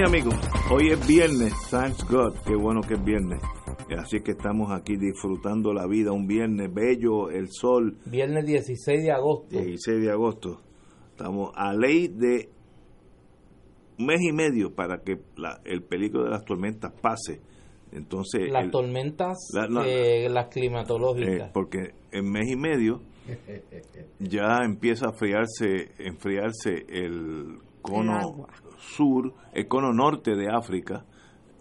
Y amigos, hoy es viernes, thanks God, qué bueno que es viernes. Así que estamos aquí disfrutando la vida, un viernes bello, el sol. Viernes 16 de agosto. 16 de agosto. Estamos a ley de un mes y medio para que la- el peligro de las tormentas pase. Entonces, Las el- tormentas, la- eh, las eh, climatológicas. porque en mes y medio ya empieza a enfriarse, enfriarse el cono agua. Sur, el cono norte de África,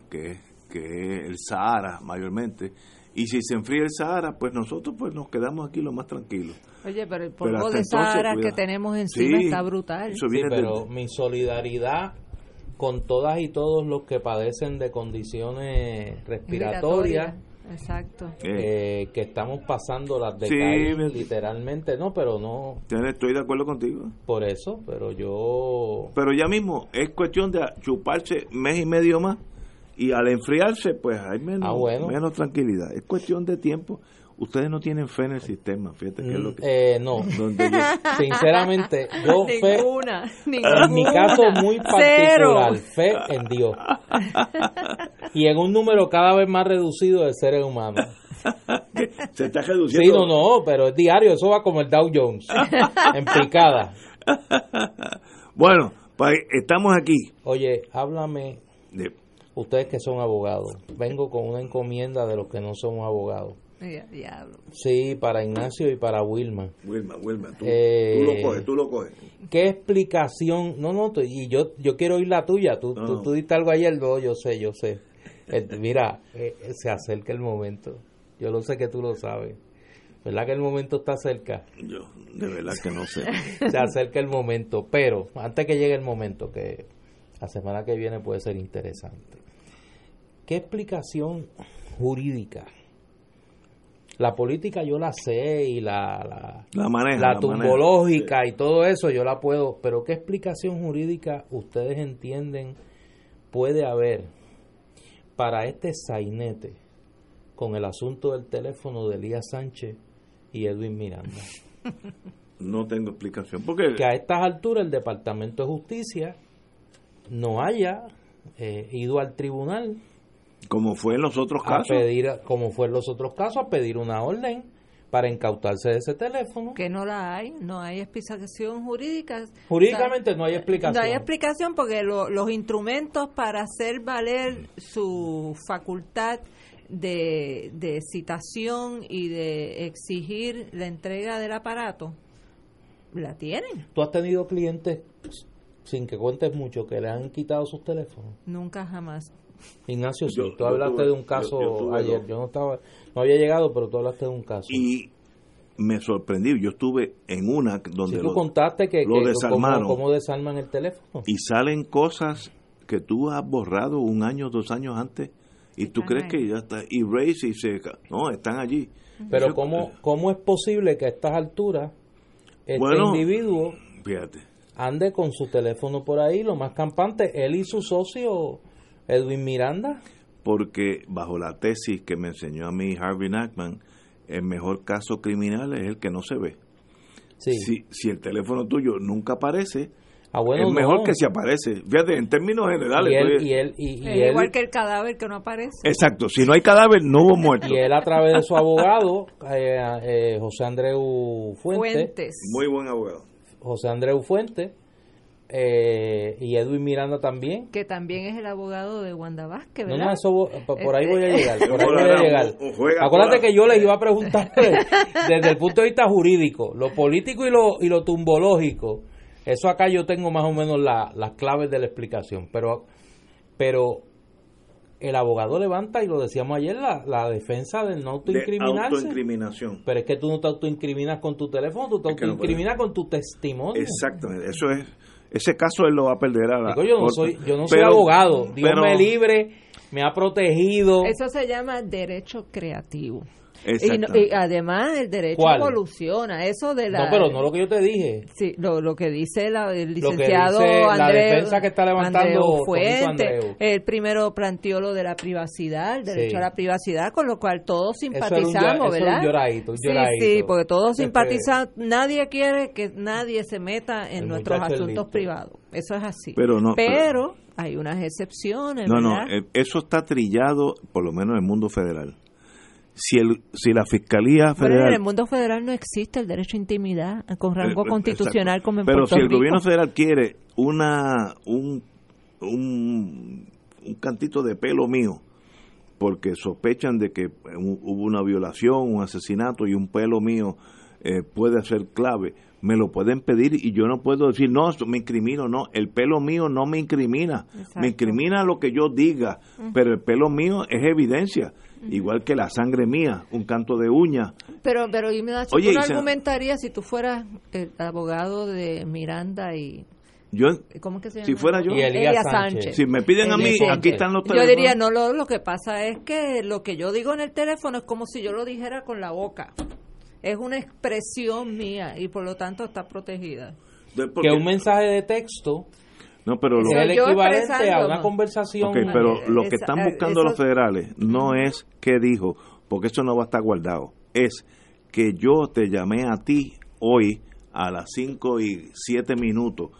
que, es- que es el Sahara mayormente. Y si se enfría el Sahara, pues nosotros pues nos quedamos aquí lo más tranquilos. Oye, pero el Pero polvo de entonces, Sahara que tenemos encima Sí, está brutal. eso Sí, viene pero de- mi solidaridad con todas y todos los que padecen de condiciones respiratorias, Exacto. eh, eh, que estamos pasando las de Sí, literalmente, no, pero no estoy de acuerdo contigo. por eso, pero yo Pero ya mismo es cuestión de chuparse mes y medio más y al enfriarse pues hay menos, Ah, bueno. menos tranquilidad. Es cuestión de tiempo. Ustedes no tienen fe en el sistema, fíjate que es lo que... eh, no, donde yo- sinceramente, yo fe, ninguna, en mi caso muy Cero. particular, fe en Dios. Y en un número cada vez más reducido de seres humanos. se está Sí, reduciendo. no, no, pero es diario, eso va como el Dow Jones, en picada. Bueno, pues estamos aquí. Oye, háblame, De- ustedes que son abogados, vengo con una encomienda de los que no somos abogados. Sí, para Ignacio y para Wilma. Wilma, Wilma, tú, Eh, tú lo coges, tú lo coges. ¿Qué explicación? No, no, tú- y yo yo quiero oír la tuya. Tú, No. tú, tú diste algo ayer, no, yo sé, yo sé. Eh, mira, eh, se acerca el momento. Yo lo sé que tú lo sabes. ¿Verdad que el momento está cerca? Yo, de verdad que no sé. Se acerca el momento, pero antes que llegue el momento, que la semana que viene puede ser interesante. ¿Qué explicación jurídica? La política yo la sé y la, la, La maneja. la maneja. tumbológica y todo eso yo la puedo, pero ¿qué explicación jurídica ustedes entienden puede haber para este sainete con el asunto del teléfono de Elías Sánchez y Edwin Miranda? No tengo explicación. Porque Que a estas alturas el Departamento de Justicia no haya eh, ido al tribunal como fue en los otros a casos, pedir, como fue en los otros casos, a pedir una orden para incautarse de ese teléfono. Que no la hay, no hay explicación jurídica. Jurídicamente no hay explicación. No hay explicación porque lo- los instrumentos para hacer valer su facultad de, de citación y de exigir la entrega del aparato, la tienen. ¿Tú has tenido clientes, sin que cuentes mucho, que le han quitado sus teléfonos? Nunca jamás. Ignacio, sí, Yo- tú hablaste tuve- de un caso yo- yo tuve ayer. dos. Yo no estaba, no había llegado, pero tú hablaste de un caso. y me sorprendí. Yo estuve en una donde tú lo- contaste que, lo que desarmaron. cómo, cómo desarman el teléfono. y salen cosas que tú has borrado un año, dos años antes y tú crees ahí. que ya está erase y se no están allí. Pero Eso- ¿cómo, ¿cómo es posible que a estas alturas este Bueno. individuo Fíjate. ande con su teléfono por ahí, lo más campante, él y su socio Edwin Miranda? porque bajo la tesis que me enseñó a mí Harvey Nachman, el mejor caso criminal es el que no se ve. Sí. Si, si el teléfono tuyo nunca aparece, Ah, bueno, es mejor no. que si aparece. Fíjate, en términos generales. y él, estoy- y él, y, y es él- igual que el cadáver que no aparece. Exacto, si no hay cadáver, no hubo muerto. y él a través de su abogado, eh, eh, José Andreu Fuente, Fuentes. Muy buen abogado. José Andreu Fuente, eh, y Edwin Miranda también. Que también es el abogado de Wanda Vázquez, No, ¿verdad? no, eso, por por ahí voy a Este- llegar. Por ahí voy a llegar. Acuérdate que yo les iba a preguntar desde el punto de vista jurídico, lo político y lo, y lo tumbológico. Eso acá yo tengo más o menos la- las claves de la explicación. Pero, pero el abogado levanta, y lo decíamos ayer, la, la defensa del no de autoincriminarse. autoincriminación. Pero es que tú no te autoincriminas con tu teléfono, tú te Es que no autoincriminas con tu testimonio. Exactamente, eso es. Ese caso él lo va a perder a la. Digo, yo no soy, yo no soy abogado. Dios pero- me libre, me ha protegido. Eso se llama derecho creativo. Y, no- y además el derecho ¿Cuál? evoluciona. Eso de la. No, pero no lo que yo te dije. Sí, lo, lo que dice la- el Lo que licenciado dice la defensa que está levantando Fuente, el primero planteó lo de la privacidad, el derecho Sí. a la privacidad, con lo cual todos Eso era un simpatizamos, eso era ¿verdad? un lloradito, un sí, lloradito. sí, porque todos Este, simpatizamos. Nadie quiere que nadie se meta en El nuestros asuntos privados. Eso es así. Pero no- Pero hay unas excepciones, No, no, ¿verdad? eh, eso está trillado, por lo menos en el mundo federal. Si, el, si la Fiscalía Bueno, Federal... en el mundo federal no existe el derecho a intimidad con rango Eh, eh, constitucional exacto. como en Pero Puerto si el Rico. gobierno federal quiere una un, un, un cantito de pelo mío, porque sospechan de que hu- hubo una violación, un asesinato y un pelo mío eh, puede ser clave, me lo pueden pedir y yo no puedo decir, no, me incrimino, no, el pelo mío no me incrimina, Exacto. me incrimina lo que yo diga, pero el pelo mío es evidencia, igual que la sangre mía, un canto de uña, Pero, pero y me das, Oye, no argumentarías si tú fueras el abogado de Miranda y yo, ¿cómo es que se llama? si fuera yo, Y Elías Elías Sánchez. Sánchez. si me piden a mí, aquí están los Yo teléfonos. diría, no, lo, lo que pasa es que lo que yo digo en el teléfono es como si yo lo dijera con la boca. Es una expresión mía y por lo tanto está protegida. De- Que un mensaje de texto no, pero lo, es el equivalente a una conversación. Ok, pero lo que están buscando los federales no es qué dijo, porque eso no va a estar guardado. Es que yo te llamé a ti hoy a las 5 y 7 minutos.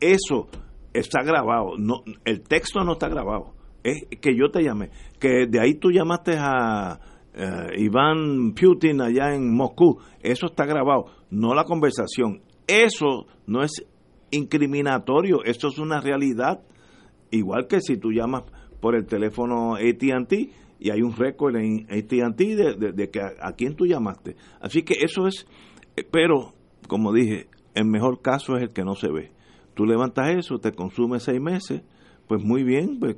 Eso está grabado. No, el texto no está grabado. Es que yo te llamé. Que de ahí tú llamaste a eh, Iván Putin allá en Moscú. Eso está grabado. No la conversación. Eso no es incriminatorio. Eso es una realidad. Igual que si tú llamas por el teléfono ATT y hay un récord en ATT de, de, que a, a quién tú llamaste. Así que eso es, eh, pero como dije, el mejor caso es el que no se ve. Tú levantas eso, te consume seis meses, pues muy bien, pues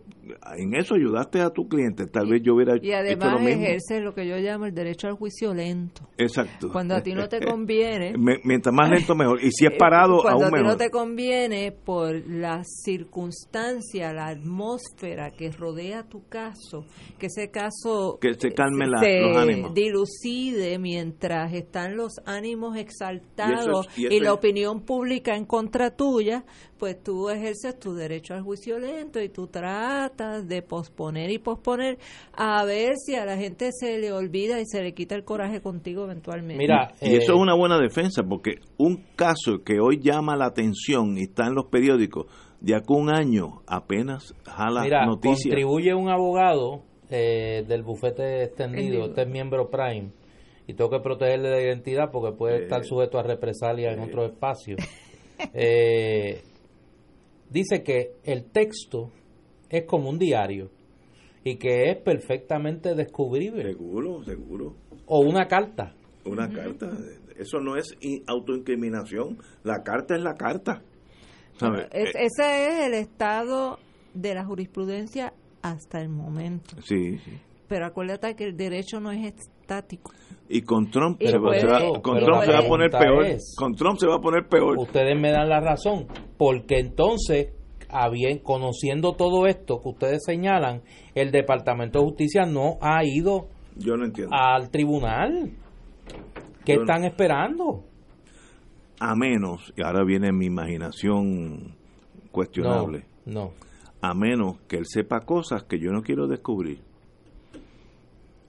en eso ayudaste a tu cliente. Tal vez yo hubiera Y hecho lo además mismo. ejerce lo que yo llamo el derecho al juicio lento. Exacto. Cuando a ti no te conviene, Mientras más lento, mejor. Y si es parado, Eh, Cuando aún a ti mejor. no te conviene por la circunstancia, la atmósfera que rodea tu caso, que ese caso Que se calmen la- se los ánimos. dilucide mientras están los ánimos exaltados Y es- la es- opinión pública en contra tuya, pues tú ejerces tu derecho al juicio lento y tú tratas de posponer y posponer a ver si a la gente se le olvida y se le quita el coraje contigo eventualmente. Mira, Y eso eh, es una buena defensa, porque un caso que hoy llama la atención y está en los periódicos, de acá a un año apenas jala Mira, noticias. contribuye un abogado eh, del bufete extendido, este es miembro Prime, y tengo que protegerle la identidad porque puede estar sujeto a represalia en otros espacios. Eh, dice que el texto es como un diario y que es perfectamente descubrible, Seguro, seguro. o una carta. Una carta. Eso no es in- autoincriminación. La carta es la carta. ¿Sabe? Es- Eh, ese es el estado de la jurisprudencia hasta el momento. sí, sí. Pero acuérdate que el derecho no es estático. Y con Trump, Y se, va- puede- se va, y con Trump se va a poner peor. es- Con Trump se va a poner peor. Ustedes me dan la razón, porque entonces, habien- conociendo todo esto que ustedes señalan, el Departamento de Justicia no ha ido Yo no entiendo. al tribunal. ¿Qué Yo no- están esperando? A menos, y ahora viene mi imaginación cuestionable, No, a menos que él sepa cosas que yo no quiero descubrir.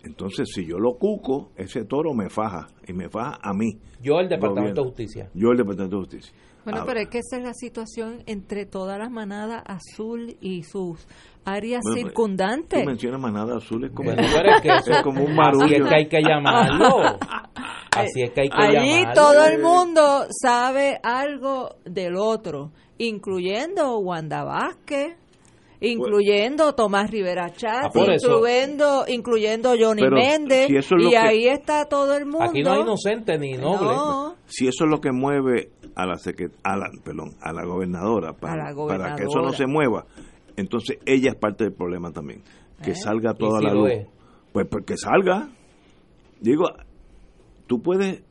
Entonces, si yo lo cuco, ese toro me faja, y me faja a mí, yo el Departamento Gobierno. de Justicia. yo el Departamento de Justicia. Bueno, pero es que esa es la situación entre todas las manadas azul y sus áreas Bueno, circundantes. Tú mencionas manada azul, es como, es que eso- es como un Así marullo. es que hay que llamarlo. Así es que hay que Allí todo el mundo sabe algo del otro, incluyendo Wanda Vázquez, incluyendo Tomás Rivera Chat, Ah, incluyendo, incluyendo Johnny Méndez, si es y que- ahí está todo el mundo. Aquí no hay inocente ni noble. No. Si eso es lo que mueve a la, a la, perdón, a la gobernadora para, A la para que eso no gobernadora. se mueva, entonces ella es parte del problema también. Que ¿Eh? salga toda si la luz. es? Pues porque salga. Digo, tú puedes,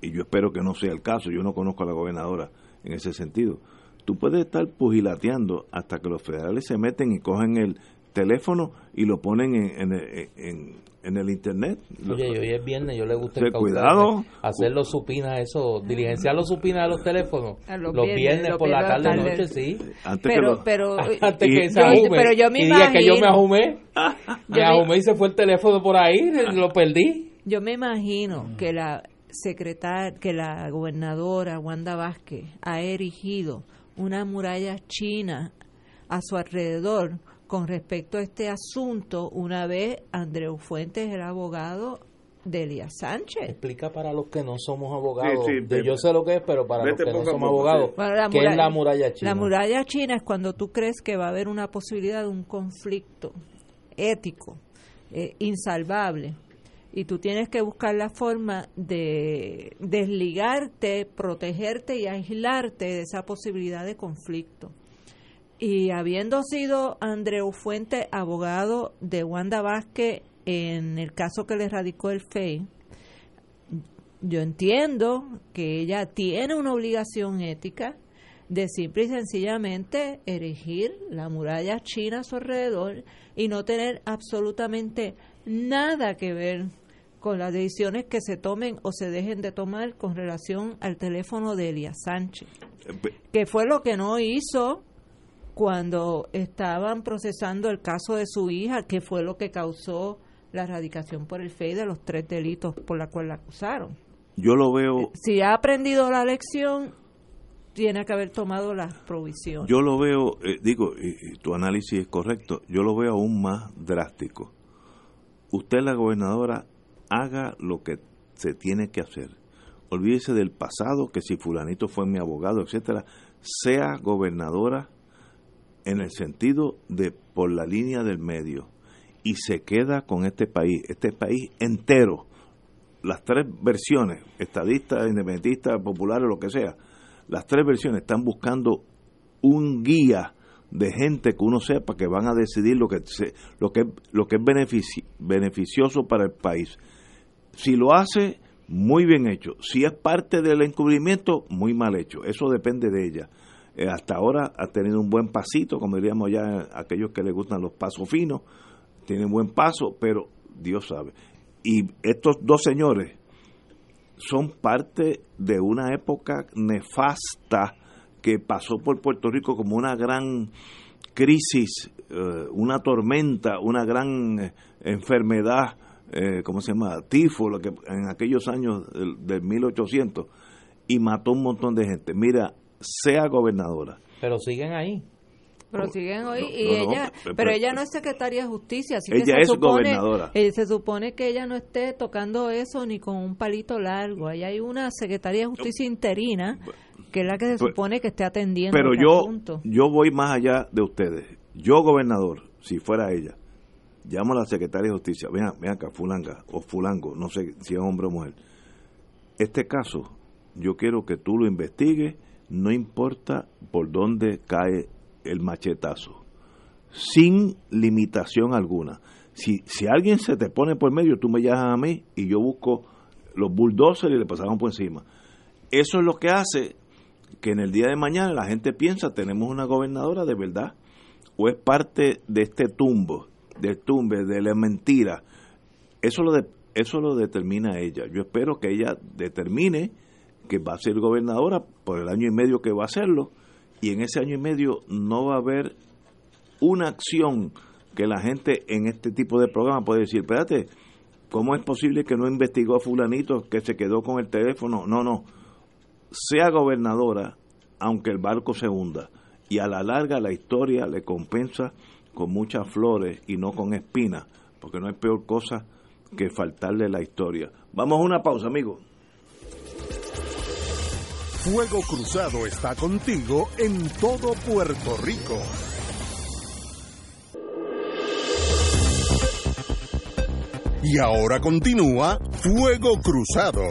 y yo espero que no sea el caso, yo no conozco a la gobernadora en ese sentido, tú puedes estar pugilateando hasta que los federales se meten y cogen el teléfono y lo ponen en, en, en- en el internet. Oye, y hoy es viernes, yo le gusta Sí, cuidado. hacer los supinas, eso, diligenciar los supinas de los teléfonos. Los, los viernes, viernes, los por la tarde, tarde. noche, sí. Antes que Pero, lo- pero, Antes Y- que se yo- ajume. pero yo me y diga que yo me imagino- ajumé. me ajumé y se fue el teléfono por ahí, lo perdí. Yo me imagino que la secretaria, que la gobernadora Wanda Vázquez ha erigido una muralla china a su alrededor con respecto a este asunto una vez Andreu Fuentes era abogado de Elías Sánchez. Explica para los que no somos abogados. Sí, sí, de- yo sé lo que es, pero para los que no somos abogados. Bueno, ¿qué es muralla- la muralla china? La muralla china es cuando tú crees que va a haber una posibilidad de un conflicto ético eh, insalvable y tú tienes que buscar la forma de desligarte, protegerte y aislarte de esa posibilidad de conflicto. Y habiendo sido Andreu Fuente abogado de Wanda Vázquez en el caso que le radicó el FEI, yo entiendo que ella tiene una obligación ética de simple y sencillamente erigir la muralla china a su alrededor y no tener absolutamente nada que ver con las decisiones que se tomen o se dejen de tomar con relación al teléfono de Elías Sánchez, que fue lo que no hizo cuando estaban procesando el caso de su hija, que fue lo que causó la erradicación por el FEI de los tres delitos por la cual la acusaron. yo lo veo Si ha aprendido la lección, tiene que haber tomado las provisiones. Yo lo veo, eh, digo, y, y tu análisis es correcto, yo lo veo aún más drástico. Usted, la gobernadora, haga lo que se tiene que hacer. Olvídese del pasado, que si fulanito fue mi abogado, etcétera. Sea gobernadora en el sentido de por la línea del medio y se queda con este país, este país entero, las tres versiones, estadistas, independentistas, populares, lo que sea, las tres versiones están buscando un guía de gente que uno sepa que van a decidir lo que se- lo que lo que es benefici- beneficioso para el país. Si lo hace muy bien hecho, si es parte del encubrimiento muy mal hecho, eso depende de ella. Eh, hasta ahora ha tenido un buen pasito, como diríamos ya aquellos que les gustan los pasos finos, tiene buen paso, pero Dios sabe. Y estos dos señores son parte de una época nefasta que pasó por Puerto Rico como una gran crisis, eh, una tormenta, una gran eh, enfermedad, eh, ¿cómo se llama? Tifo, lo que en aquellos años del, del 1800, y mató un montón de gente. Mira, sea gobernadora. Pero siguen ahí. Pero siguen hoy No, y no, no, ella, pero- pero ella no es secretaria de justicia, así que Ella se es supone, gobernadora. eh, se supone que ella no esté tocando eso ni con un palito largo. Ahí hay una secretaria de justicia interina que es la que se Pues, supone que esté atendiendo Pero este yo, asunto. yo voy más allá de ustedes. Yo, gobernador, si fuera ella, llamo a la secretaria de justicia, ven, ven acá, fulanga o fulango, no sé si es hombre o mujer. Este caso, yo quiero que tú lo investigues, no importa por dónde cae el machetazo, sin limitación alguna. Si, si alguien se te pone por medio, tú me llamas a mí y yo busco los bulldozers y le pasamos por encima. Eso es lo que hace que en el día de mañana la gente piensa tenemos una gobernadora de verdad o es parte de este tumbo, del tumbe, de la mentira. Eso lo eso lo determina ella. Yo espero que ella determine que va a ser gobernadora por el año y medio que va a hacerlo y en ese año y medio no va a haber una acción que la gente en este tipo de programa puede decir, espérate, ¿cómo es posible que no investigó a fulanito que se quedó con el teléfono? No, no sea gobernadora, aunque el barco se hunda. Y a la larga la historia le compensa con muchas flores y no con espinas, porque no hay peor cosa que faltarle la historia. Vamos a una pausa, amigos. Fuego Cruzado está contigo en todo Puerto Rico. Y ahora continúa Fuego Cruzado.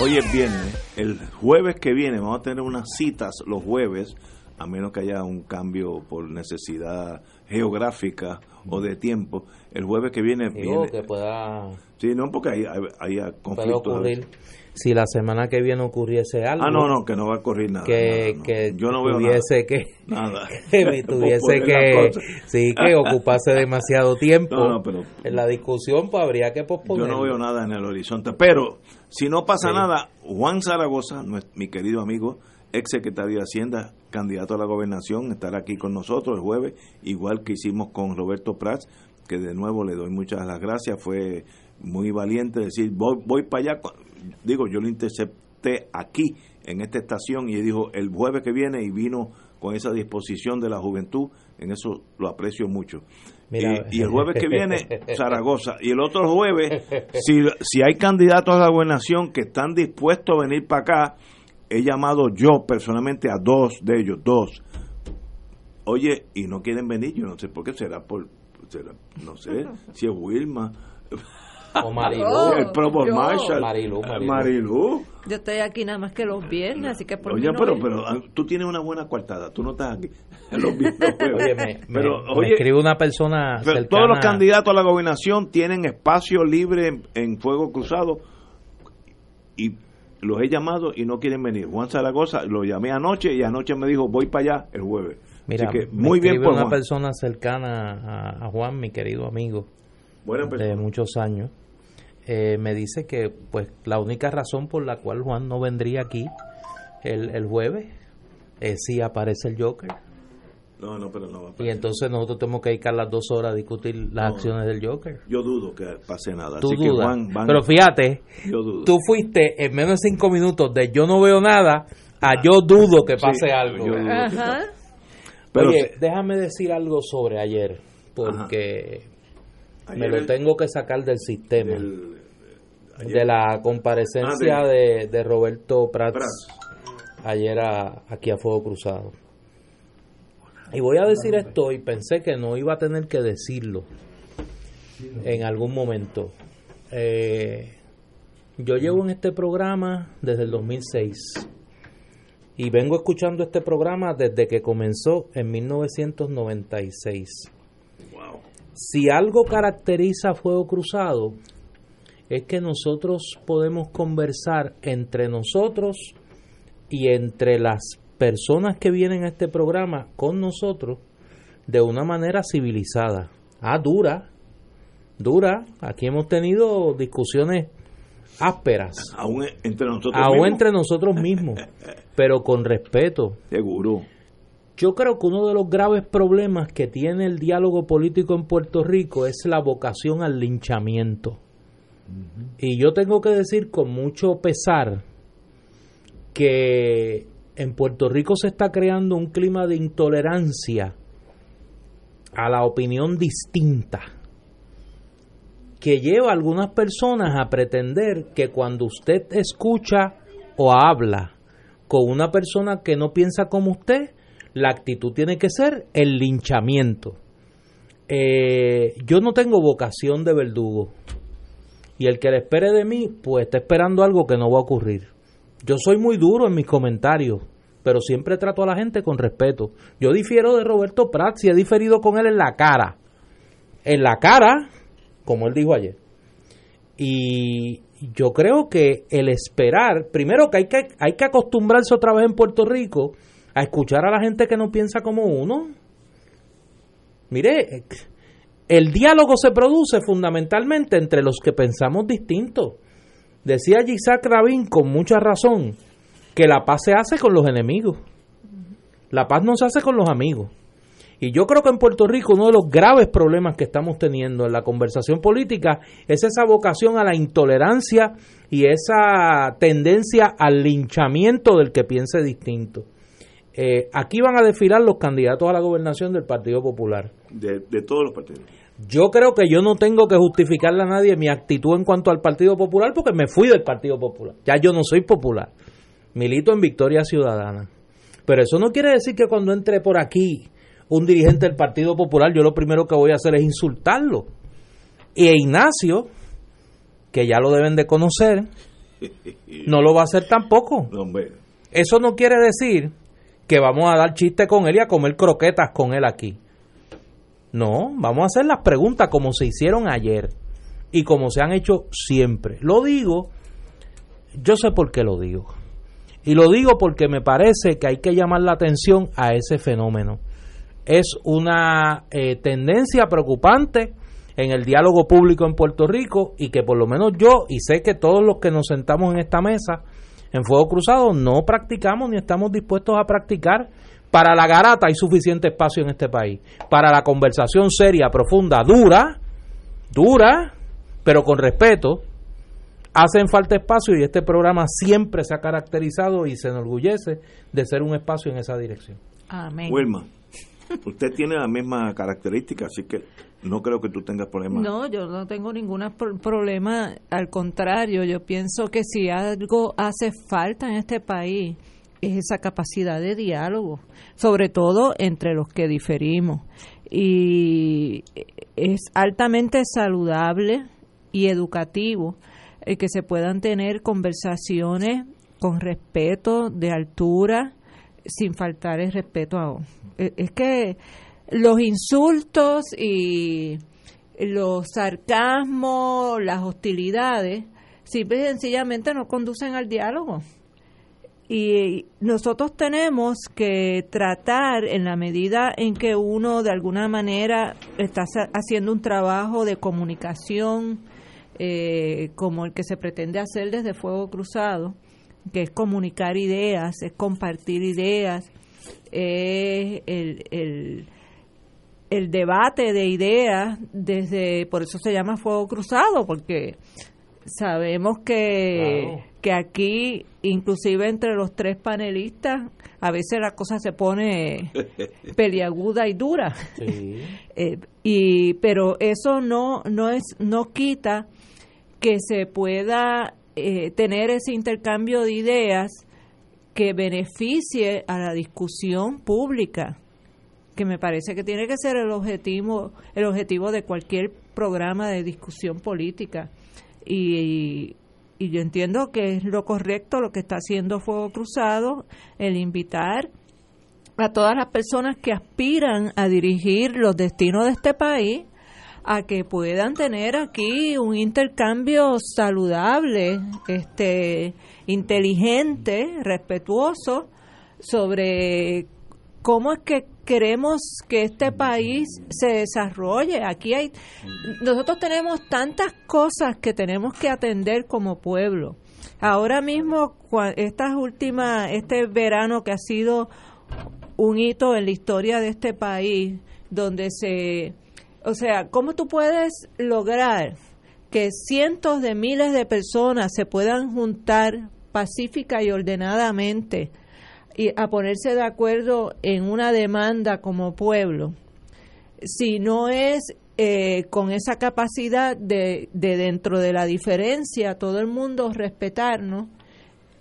Hoy es viernes, el jueves que viene vamos a tener unas citas los jueves, a menos que haya un cambio por necesidad geográfica o de tiempo. El jueves que viene... Digo viene que pueda, sí, no, porque hay, hay, hay conflictos. ocurrir. Si la semana que viene ocurriese algo. Ah, no, no, que no va a ocurrir nada. que, nada, no. que Yo no veo tuviese que nada. que tuviese Posponer que sí que ocupase demasiado tiempo No, no, pero- en la discusión pues habría que posponer Yo no veo nada en el horizonte. Pero si no pasa Sí. nada, Juan Zaragoza, mi querido amigo, ex secretario de Hacienda, candidato a la gobernación, estará aquí con nosotros el jueves, igual que hicimos con Roberto Prats, que de nuevo le doy muchas las gracias. Fue muy valiente decir, voy, voy para allá. Digo, yo lo intercepté aquí, en esta estación, y dijo, el jueves que viene, y vino con esa disposición de la juventud. En eso lo aprecio mucho. Mira. y, y el jueves que viene, Zaragoza. Y el otro jueves, si, si hay candidatos a la gobernación que están dispuestos a venir para acá, he llamado yo personalmente a dos de ellos, dos. Oye, y no quieren venir, yo no sé por qué, será por, será, no sé, si es Wilma, o Marilú Oh, el Provo yo. Marshall, Marilú, Marilú. Marilú. Yo estoy aquí nada más que los viernes, así que por Oye, mí no pero, pero ah, tú tienes una buena coartada, tú no estás aquí. Los viernes, oye me, me- pero, me oye, escribe una persona Pero cercana todos los candidatos a la gobernación tienen espacio libre en, en Fuego Cruzado y los he llamado y no quieren venir. Juan Zaragoza lo llamé anoche y anoche me dijo voy para allá el jueves. Mira, Así que me muy bien escribe por una Juan. persona cercana a, a Juan, mi querido amigo Buena de persona. muchos años, eh, me dice que pues la única razón por la cual Juan no vendría aquí el, el jueves es si aparece el Joker. No, no, pero no va a Y pasar. entonces nosotros tenemos que dedicar las dos horas a discutir las No. acciones del Joker. Yo dudo que pase nada. Tú Así que dudas. Juan, van- Pero fíjate, yo dudo. tú fuiste en menos de cinco minutos de yo no veo nada a yo dudo que pase Sí, algo. yo dudo que Ajá. pase. Pero Oye, déjame decir algo sobre ayer, porque me ayer lo el- tengo que sacar del sistema. el- ayer- de la comparecencia Ah, de, de Roberto Prats, Prats. ayer a- aquí a Fuego Cruzado. Y voy a decir esto y pensé que no iba a tener que decirlo en algún momento. Eh, yo llevo en este programa desde el 2006 y vengo escuchando este programa desde que comenzó en 1996. Wow. Si algo caracteriza a Fuego Cruzado es que nosotros podemos conversar entre nosotros y entre las personas que vienen a este programa con nosotros de una manera civilizada. Ah, dura, dura. Aquí hemos tenido discusiones ásperas, Aún entre nosotros aún mismos. entre nosotros mismos, pero con respeto. Seguro. Yo creo que uno de los graves problemas que tiene el diálogo político en Puerto Rico es la vocación al linchamiento. Y yo tengo que decir con mucho pesar que en Puerto Rico se está creando un clima de intolerancia a la opinión distinta que lleva a algunas personas a pretender que cuando usted escucha o habla con una persona que no piensa como usted, la actitud tiene que ser el linchamiento. Eh, yo no tengo vocación de verdugo. Y el que le espere de mí, pues está esperando algo que no va a ocurrir. Yo soy muy duro en mis comentarios, pero siempre trato a la gente con respeto. Yo difiero de Roberto Prats y he diferido con él en la cara. En la cara, como él dijo ayer. Y yo creo que el esperar, primero que hay que, hay que acostumbrarse otra vez en Puerto Rico a escuchar a la gente que no piensa como uno. Mire, el diálogo se produce fundamentalmente entre los que pensamos distintos. Decía Isaac Rabin con mucha razón que la paz se hace con los enemigos. La paz no se hace con los amigos. Y yo creo que en Puerto Rico uno de los graves problemas que estamos teniendo en la conversación política es esa vocación a la intolerancia y esa tendencia al linchamiento del que piense distinto. Eh, aquí van a desfilar los candidatos a la gobernación del Partido Popular. De, de todos los partidos. Yo creo que yo no tengo que justificarle a nadie mi actitud en cuanto al Partido Popular porque me fui del Partido Popular. Ya yo no soy popular. Milito en Victoria Ciudadana. Pero eso no quiere decir que cuando entre por aquí un dirigente del Partido Popular, yo lo primero que voy a hacer es insultarlo. Y Ignacio, que ya lo deben de conocer, no lo va a hacer tampoco. Eso no quiere decir que vamos a dar chiste con él y a comer croquetas con él aquí. No, vamos a hacer las preguntas como se hicieron ayer y como se han hecho siempre. Lo digo, yo sé por qué lo digo. Y lo digo porque me parece que hay que llamar la atención a ese fenómeno. Es una eh, tendencia preocupante en el diálogo público en Puerto Rico y que por lo menos yo y sé que todos los que nos sentamos en esta mesa en Fuego Cruzado no practicamos ni estamos dispuestos a practicar. Para la garata hay suficiente espacio en este país. Para la conversación seria, profunda, dura, dura, pero con respeto, hacen falta espacio y este programa siempre se ha caracterizado y se enorgullece de ser un espacio en esa dirección. Amén. Wilma, usted tiene la misma característica, así que no creo que tú tengas problemas. No, yo no tengo ningún pro- problema. Al contrario, yo pienso que si algo hace falta en este país es esa capacidad de diálogo, sobre todo entre los que diferimos. Y es altamente saludable y educativo el que se puedan tener conversaciones con respeto, de altura, sin faltar el respeto a... Es es que los insultos y los sarcasmos, las hostilidades, simple y sencillamente no conducen al diálogo. Y nosotros tenemos que tratar, en la medida en que uno de alguna manera está haciendo un trabajo de comunicación, eh, como el que se pretende hacer desde Fuego Cruzado, que es comunicar ideas, es compartir ideas, es el, el, el debate de ideas desde, por eso se llama Fuego Cruzado, porque sabemos que, que aquí, inclusive entre los tres panelistas, a veces la cosa se pone peliaguda y dura. Eh, y pero eso no no es no quita que se pueda eh, tener ese intercambio de ideas que beneficie a la discusión pública que me parece que tiene que ser el objetivo el objetivo de cualquier programa de discusión política. Y, y yo entiendo que es lo correcto lo que está haciendo Fuego Cruzado el invitar a todas las personas que aspiran a dirigir los destinos de este país a que puedan tener aquí un intercambio saludable, este inteligente, respetuoso sobre cómo es que queremos que este país se desarrolle. Aquí hay nosotros tenemos tantas cosas que tenemos que atender como pueblo. Ahora mismo estas últimas este verano que ha sido un hito en la historia de este país donde se o sea, ¿cómo tú puedes lograr que cientos de miles de personas se puedan juntar pacífica y ordenadamente y a ponerse de acuerdo en una demanda como pueblo si no es eh, con esa capacidad de, de dentro de la diferencia todo el mundo respetarnos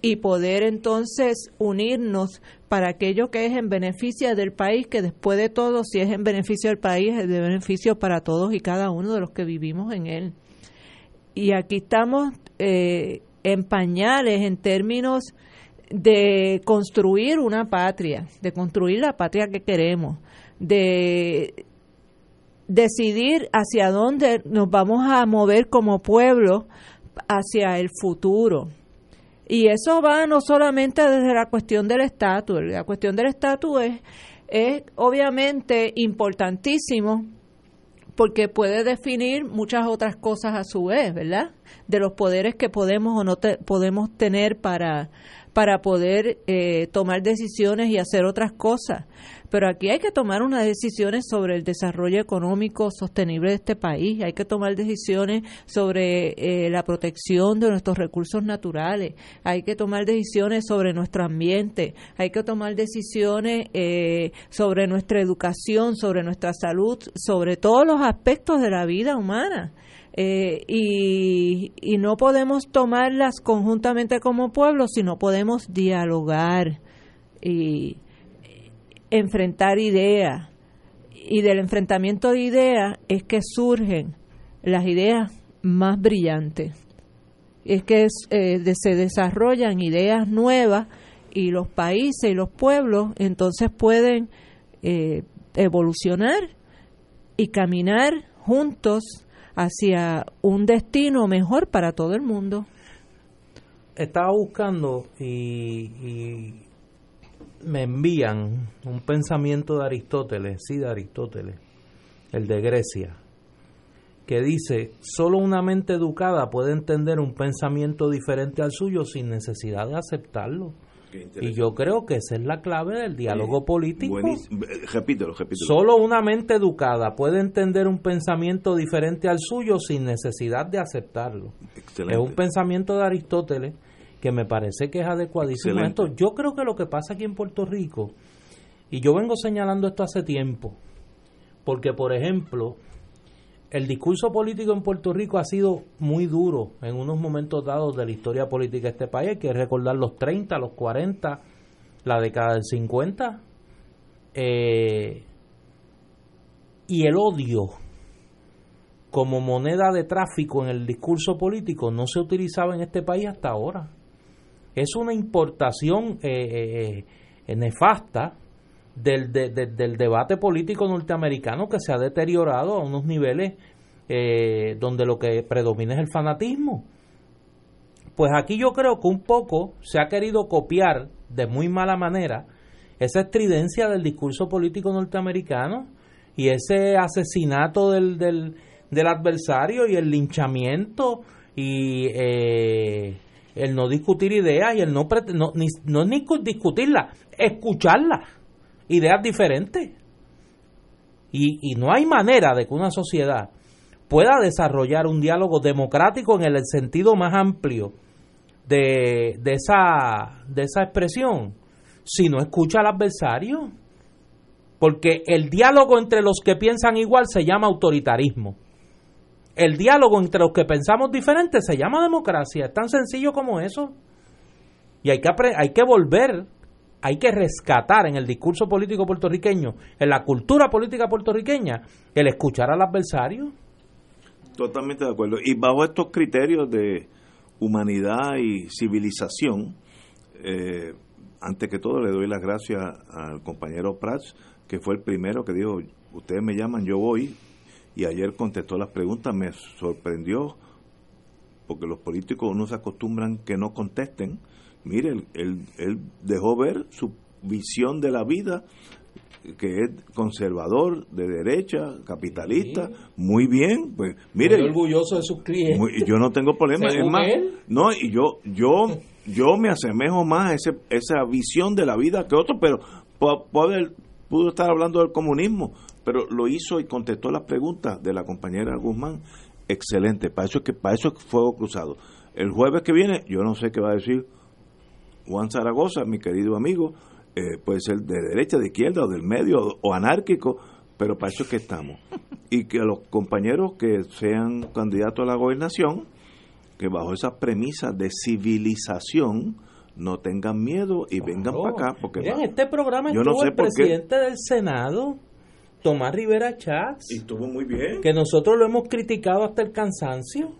y poder entonces unirnos para aquello que es en beneficio del país, que después de todo, si es en beneficio del país, es de beneficio para todos y cada uno de los que vivimos en él. Y aquí estamos eh, en pañales en términos de construir una patria, de construir la patria que queremos, de decidir hacia dónde nos vamos a mover como pueblo hacia el futuro. Y eso va no solamente desde la cuestión del estatus, la cuestión del estatus es, es obviamente importantísimo porque puede definir muchas otras cosas a su vez, ¿verdad? De los poderes que podemos o no te- podemos tener para, para poder eh, tomar decisiones y hacer otras cosas. pero aquí hay que tomar unas decisiones sobre el desarrollo económico sostenible de este país, hay que tomar decisiones sobre eh, la protección de nuestros recursos naturales, hay que tomar decisiones sobre nuestro ambiente, hay que tomar decisiones eh, sobre nuestra educación, sobre nuestra salud, sobre todos los aspectos de la vida humana. Eh, y, y no podemos tomarlas conjuntamente como pueblo, sino podemos dialogar y enfrentar ideas. Y del enfrentamiento de ideas es que surgen las ideas más brillantes. Es que eh, se desarrollan ideas nuevas y los países y los pueblos entonces pueden eh, evolucionar y caminar juntos hacia un destino mejor para todo el mundo. Estaba buscando y, me envían un pensamiento de Aristóteles, sí, de Aristóteles, el de Grecia, que dice, solo una mente educada puede entender un pensamiento diferente al suyo sin necesidad de aceptarlo. Y yo creo que esa es la clave del diálogo político. Repítelo, repítelo. Solo una mente educada puede entender un pensamiento diferente al suyo sin necesidad de aceptarlo. Es un pensamiento de Aristóteles que me parece que es adecuadísimo esto. Yo creo que lo que pasa aquí en Puerto Rico, y yo vengo señalando esto hace tiempo, porque por ejemplo, el discurso político en Puerto Rico ha sido muy duro en unos momentos dados de la historia política de este país. Hay que recordar los 30, los 40, la década del 50. Eh, y el odio como moneda de tráfico en el discurso político no se utilizaba en este país hasta ahora. Es una importación eh, eh, nefasta del, del debate político norteamericano que se ha deteriorado a unos niveles eh, donde lo que predomina es el fanatismo. Pues aquí yo creo que un poco se ha querido copiar de muy mala manera esa estridencia del discurso político norteamericano y ese asesinato del, del, del adversario y el linchamiento y eh, el no discutir ideas y el no, no, ni, no ni discutirlas, escucharlas ideas diferentes. Y, y no hay manera de que una sociedad pueda desarrollar un diálogo democrático en el sentido más amplio de, de, esa, de esa expresión si no escucha al adversario. Porque el diálogo entre los que piensan igual se llama autoritarismo. El diálogo entre los que pensamos diferente se llama democracia. Es tan sencillo como eso. Y hay que, hay que volver hay que rescatar en el discurso político puertorriqueño, en la cultura política puertorriqueña, el escuchar al adversario. Totalmente de acuerdo. Y bajo estos criterios de humanidad y civilización, eh, antes que todo le doy las gracias al compañero Prats, que fue el primero que dijo, ustedes me llaman, yo voy, y ayer contestó las preguntas, me sorprendió, porque los políticos no se acostumbran que no contesten, mire, él, él, dejó ver su visión de la vida, que es conservador, de derecha, capitalista, muy bien, pues mire, muy orgulloso de sus clientes. yo no tengo problema, es más, no, y yo yo yo me asemejo más a ese, esa visión de la vida que otro, pero puede, pudo estar hablando del comunismo, pero lo hizo y contestó las preguntas de la compañera Guzmán. Excelente, para eso es que para eso es fuego cruzado. El jueves que viene, yo no sé qué va a decir Juan Zaragoza, mi querido amigo, eh, puede ser de derecha, de izquierda o del medio o, anárquico, pero para eso es que estamos. Y que los compañeros que sean candidatos a la gobernación, que bajo esas premisas de civilización no tengan miedo y vengan para acá. Porque en este programa estuvo el presidente del Senado, Tomás Rivera Chats. Y estuvo muy bien. Que nosotros lo hemos criticado hasta el cansancio.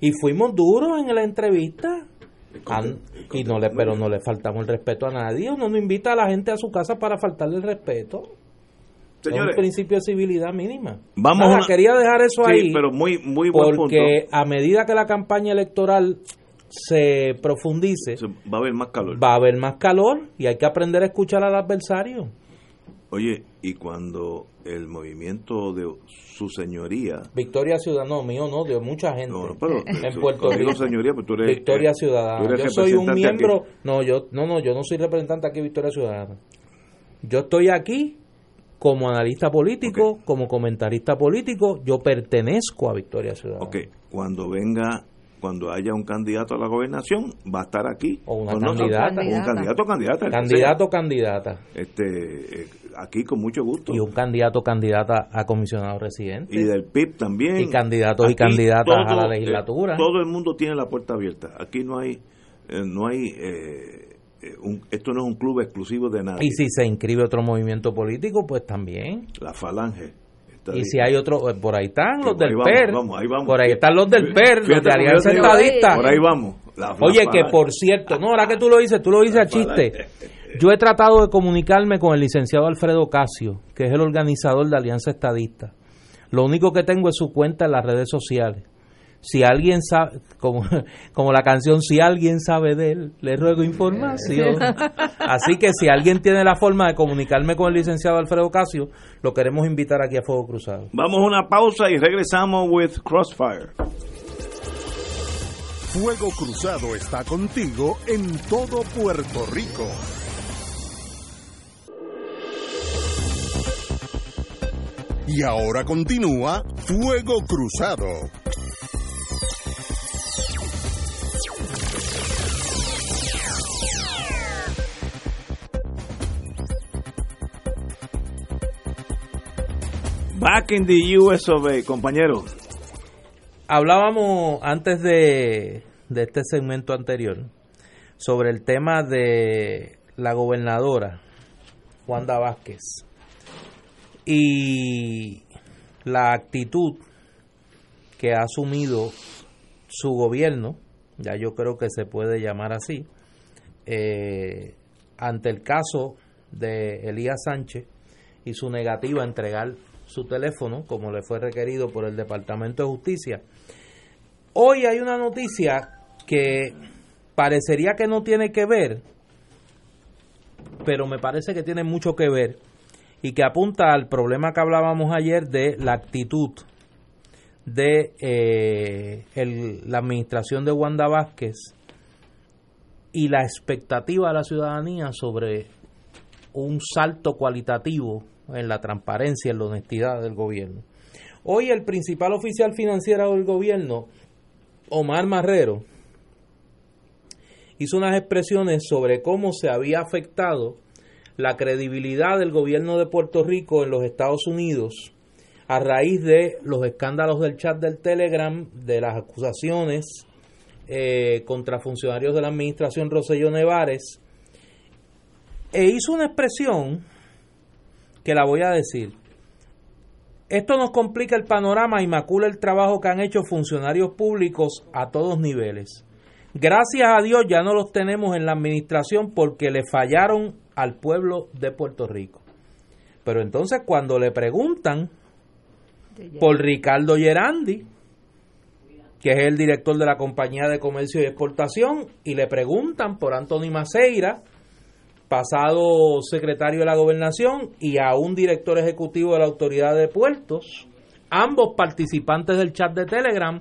Y fuimos duros en la entrevista y no le, pero no le faltamos el respeto a nadie. Uno no invita a la gente a su casa para faltarle el respeto. es un principio de civilidad mínima. Vamos quería dejar eso ahí. pero muy, muy Porque a medida que la campaña electoral se profundice, va a haber más calor. Va a haber más calor y hay que aprender a escuchar al adversario. Oye, y cuando el movimiento de su señoría. Victoria Ciudadana, no, mío no, de mucha gente en Puerto Rico. Señoría, pues tú eres, Victoria Ciudadana. yo soy un miembro, no, yo no, no, yo no soy representante aquí de Victoria Ciudadana. Yo estoy aquí como analista político, como comentarista político, yo pertenezco a Victoria Ciudadana. Ok, cuando venga, cuando haya un candidato a la gobernación, va a estar aquí. O una candidata. O un candidato o candidata. el que Candidato o candidata. sea. Este, eh, aquí con mucho gusto. Y un candidato candidata a comisionado residente. Y del PIB también. Y candidatos y candidatas a la eh, legislatura. todo el mundo tiene la puerta abierta. Aquí no hay, eh, no hay, un- esto no es un club exclusivo de nadie. Y si se inscribe otro movimiento político, pues también. La falange. Y si hay otro, eh, por ahí están los del vamos, PER. vamos, ahí vamos. Por ahí están los del PER, los de Alianza Estadista. Por ahí vamos. La- la Oye, que por cierto, no, ahora que tú lo dices, tú lo dices a chiste. Yo he tratado de comunicarme con el licenciado Alfredo Casio, que es el organizador de Alianza Estadista. Lo único que tengo es su cuenta en las redes sociales. Si alguien sabe, como, como la canción, si alguien sabe de él, le ruego información. Así que si alguien tiene la forma de comunicarme con el licenciado Alfredo Casio, lo queremos invitar aquí a Fuego Cruzado. Vamos a una pausa y regresamos with Crossfire. Fuego Cruzado está contigo en todo Puerto Rico. Y ahora continúa Fuego Cruzado. Back in the US of A, compañero. Hablábamos antes de, de este segmento anterior sobre el tema de la gobernadora Wanda Vázquez y la actitud que ha asumido su gobierno, ya yo creo que se puede llamar así, eh, ante el caso de Elías Sánchez y su negativa a entregar su teléfono, como le fue requerido por el Departamento de Justicia. Hoy hay una noticia que parecería que no tiene que ver, pero me parece que tiene mucho que ver y que apunta al problema que hablábamos ayer de la actitud de eh, la administración de Wanda Vázquez y la expectativa de la ciudadanía sobre un salto cualitativo en la transparencia, en la honestidad del gobierno. Hoy el principal oficial financiero del gobierno, Omar Marrero, hizo unas expresiones sobre cómo se había afectado la credibilidad del gobierno de Puerto Rico en los Estados Unidos a raíz de los escándalos del chat del Telegram, de las acusaciones eh, contra funcionarios de la administración Roselló Nevares, e hizo una expresión que la voy a decir. Esto nos complica el panorama y macula el trabajo que han hecho funcionarios públicos a todos niveles. Gracias a Dios ya no los tenemos en la administración porque le fallaron al pueblo de Puerto Rico. Pero entonces cuando le preguntan por Ricardo Gerandi, que es el director de la Compañía de Comercio y Exportación, y le preguntan por Anthony Maceira, pasado secretario de la Gobernación, y a un director ejecutivo de la Autoridad de Puertos, ambos participantes del chat de Telegram,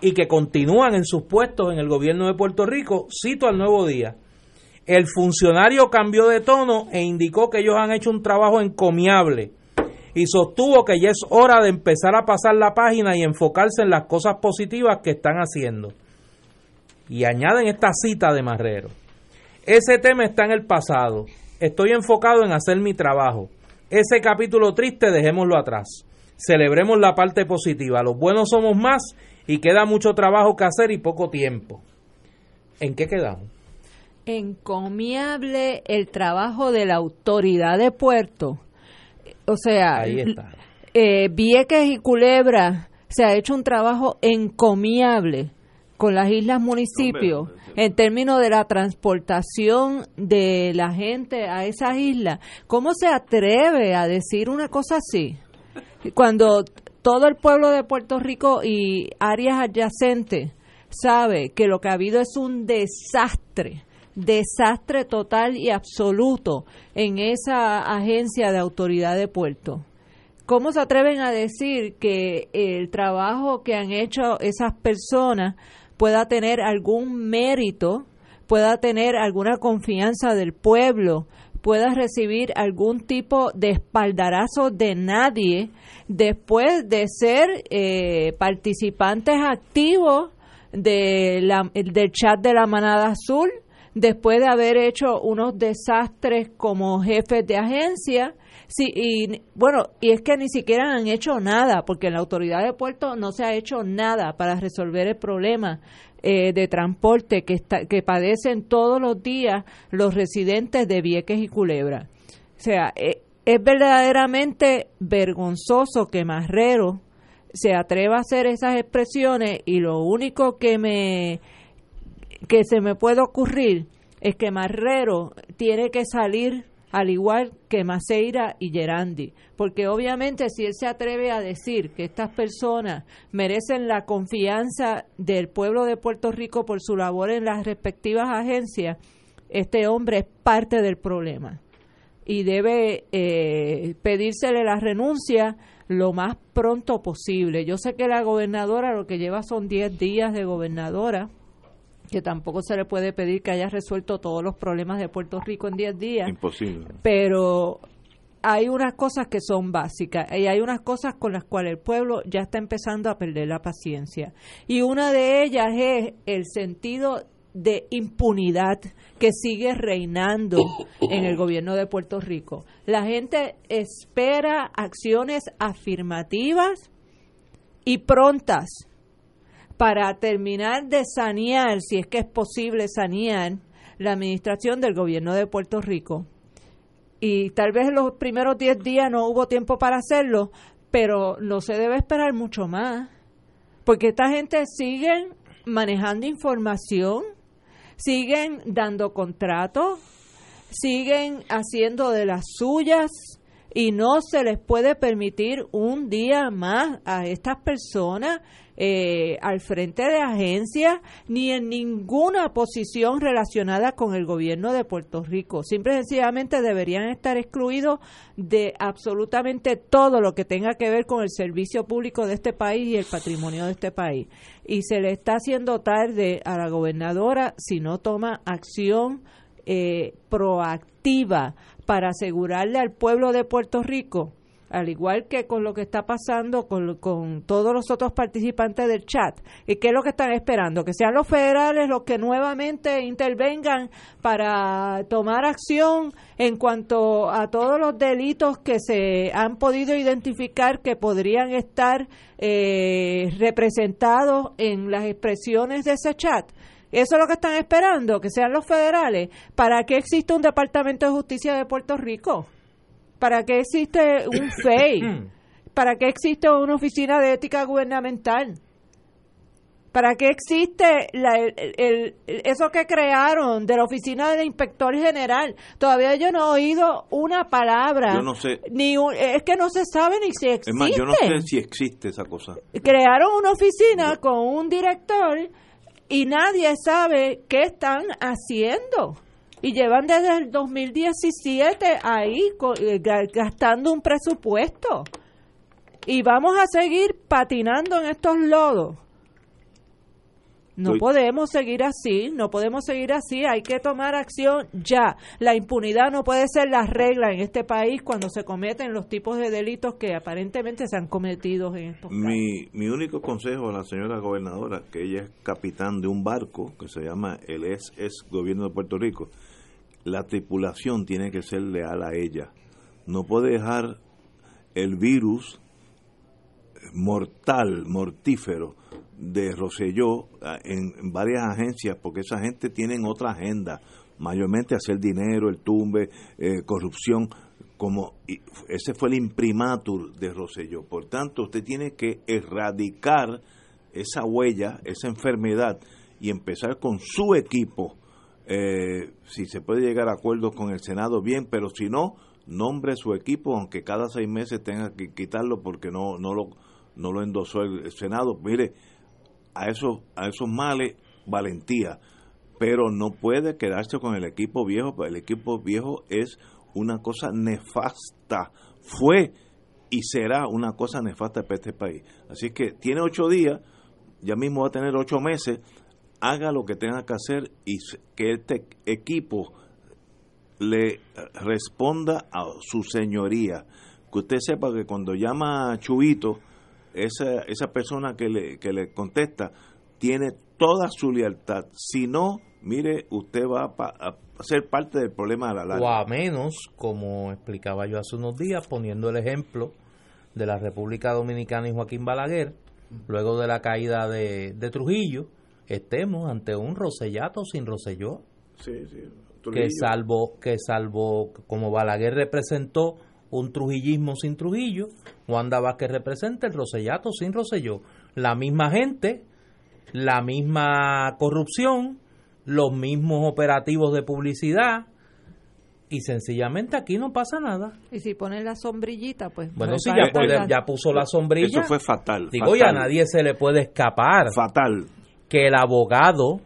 y que continúan en sus puestos en el gobierno de Puerto Rico, cito al nuevo día. El funcionario cambió de tono e indicó que ellos han hecho un trabajo encomiable y sostuvo que ya es hora de empezar a pasar la página y enfocarse en las cosas positivas que están haciendo. Y añaden esta cita de Marrero. Ese tema está en el pasado. Estoy enfocado en hacer mi trabajo. Ese capítulo triste dejémoslo atrás. Celebremos la parte positiva. Los buenos somos más y queda mucho trabajo que hacer y poco tiempo. ¿En qué quedamos? encomiable el trabajo de la autoridad de puerto. O sea, Ahí está. eh, Vieques y Culebra se ha hecho un trabajo encomiable con las islas municipios en términos de la transportación de la gente a esas islas. ¿Cómo se atreve a decir una cosa así? Cuando todo el pueblo de Puerto Rico y áreas adyacentes sabe que lo que ha habido es un desastre, desastre total y absoluto en esa agencia de autoridad de puerto. ¿Cómo se atreven a decir que el trabajo que han hecho esas personas pueda tener algún mérito, pueda tener alguna confianza del pueblo pueda recibir algún tipo de espaldarazo de nadie después de ser eh, participantes activos de la, del chat de la manada azul, después de haber hecho unos desastres como jefes de agencia. Sí, y bueno, y es que ni siquiera han hecho nada, porque la autoridad de puerto no se ha hecho nada para resolver el problema eh, de transporte que, está, que padecen todos los días los residentes de Vieques y Culebra. O sea, eh, es verdaderamente vergonzoso que Marrero se atreva a hacer esas expresiones y lo único que me que se me puede ocurrir es que Marrero tiene que salir al igual que Maceira y Gerandi, porque obviamente si él se atreve a decir que estas personas merecen la confianza del pueblo de Puerto Rico por su labor en las respectivas agencias, este hombre es parte del problema. Y debe eh, pedírsele la renuncia lo más pronto posible. Yo sé que la gobernadora lo que lleva son 10 días de gobernadora, que tampoco se le puede pedir que haya resuelto todos los problemas de Puerto Rico en 10 días. Imposible. Pero hay unas cosas que son básicas y hay unas cosas con las cuales el pueblo ya está empezando a perder la paciencia. Y una de ellas es el sentido de impunidad que sigue reinando en el gobierno de Puerto Rico. La gente espera acciones afirmativas y prontas para terminar de sanear, si es que es posible sanear, la administración del gobierno de Puerto Rico. Y tal vez los primeros 10 días no hubo tiempo para hacerlo, pero no se debe esperar mucho más, porque esta gente sigue manejando información, siguen dando contratos, siguen haciendo de las suyas y no se les puede permitir un día más a estas personas eh, al frente de agencias ni en ninguna posición relacionada con el gobierno de Puerto Rico. Simple y sencillamente deberían estar excluidos de absolutamente todo lo que tenga que ver con el servicio público de este país y el patrimonio de este país. Y se le está haciendo tarde a la gobernadora si no toma acción eh, proactiva para asegurarle al pueblo de Puerto Rico al igual que con lo que está pasando con, todos los otros participantes del chat. ¿Y qué es lo que están esperando? Que sean los federales los que nuevamente intervengan para tomar acción en cuanto a todos los delitos que se han podido identificar que podrían estar eh, representados en las expresiones de ese chat. Eso es lo que están esperando, que sean los federales. ¿Para qué existe un Departamento de Justicia de Puerto Rico? ¿Para qué existe un FEI? ¿Para qué existe una oficina de ética gubernamental? ¿Para qué existe el, eso que crearon de la oficina del inspector general? Todavía yo no he oído una palabra. Yo no sé. Ni es que no se sabe ni si existe. Es más, yo no sé si existe esa cosa. Crearon una oficina con un director y nadie sabe qué están haciendo y llevan desde el 2017 ahí eh, gastando un presupuesto. Y vamos a seguir patinando en estos lodos. No podemos seguir así, no podemos seguir así, hay que tomar acción ya. La impunidad no puede ser la regla en este país cuando se cometen los tipos de delitos que aparentemente se han cometido en estos mi, Mi único consejo a la señora gobernadora, que ella es capitán de un barco que se llama el es Gobierno de Puerto Rico, la tripulación tiene que ser leal a ella. No puede dejar el virus mortal, mortífero de Roselló en, varias agencias, porque esa gente tiene otra agenda, mayormente hacer dinero, el tumbe, eh, corrupción, como ese fue el imprimatur de Roselló. Por tanto, usted tiene que erradicar esa huella, esa enfermedad y empezar con su equipo eh, si se puede llegar a acuerdos con el Senado, bien, pero si no, nombre su equipo, aunque cada seis meses tenga que quitarlo porque no, no, lo, no lo endosó el, Senado. Mire, a esos, a esos males, valentía, pero no puede quedarse con el equipo viejo, el equipo viejo es una cosa nefasta, fue y será una cosa nefasta para este país. Así que tiene ocho días, ya mismo va a tener ocho meses haga lo que tenga que hacer y que este equipo le responda a su señoría. Que usted sepa que cuando llama a Chubito, esa, esa persona que le, que le contesta tiene toda su lealtad. Si no, mire, usted va a, ser parte del problema de la larga. O a menos, como explicaba yo hace unos días, poniendo el ejemplo de la República Dominicana y Joaquín Balaguer, luego de la caída de, de Trujillo, estemos ante un Rosellato sin Roselló. Sí, sí, que salvo, que salvo, como Balaguer representó un trujillismo sin Trujillo, Wanda Vázquez representa el Rosellato sin Roselló. La misma gente, la misma corrupción, los mismos operativos de publicidad, y sencillamente aquí no pasa nada. Y si pone la sombrillita, pues... Bueno, si ya, ya, puso la sombrilla. Eso fue fatal. Digo, ya a nadie se le puede escapar. Fatal. Que el abogado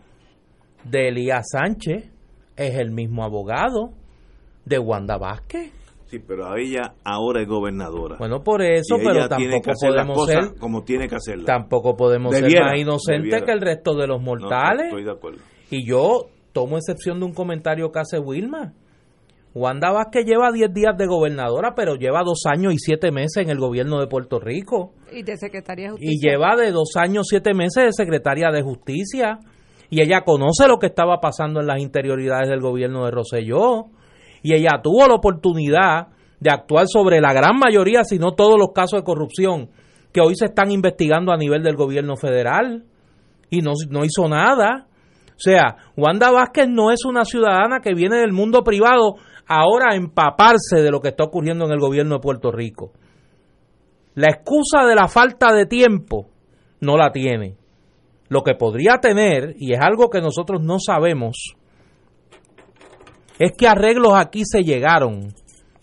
de Elías Sánchez es el mismo abogado de Wanda Vázquez. Sí, pero ella ahora es gobernadora. Bueno, por eso, pero tampoco podemos ser como tiene que hacerla. Tampoco podemos ser más inocentes que el resto de los mortales. estoy de acuerdo. Y yo tomo excepción de un comentario que hace Wilma. Wanda Vázquez lleva 10 días de gobernadora, pero lleva dos años y siete meses en el gobierno de Puerto Rico. Y de secretaria de justicia. Y lleva de dos años siete meses de secretaria de justicia. Y ella conoce lo que estaba pasando en las interioridades del gobierno de Roselló. Y ella tuvo la oportunidad de actuar sobre la gran mayoría, si no todos los casos de corrupción que hoy se están investigando a nivel del gobierno federal. Y no, no hizo nada. O sea, Wanda Vázquez no es una ciudadana que viene del mundo privado ahora a empaparse de lo que está ocurriendo en el gobierno de Puerto Rico. La excusa de la falta de tiempo no la tiene. Lo que podría tener, y es algo que nosotros no sabemos, es que arreglos aquí se llegaron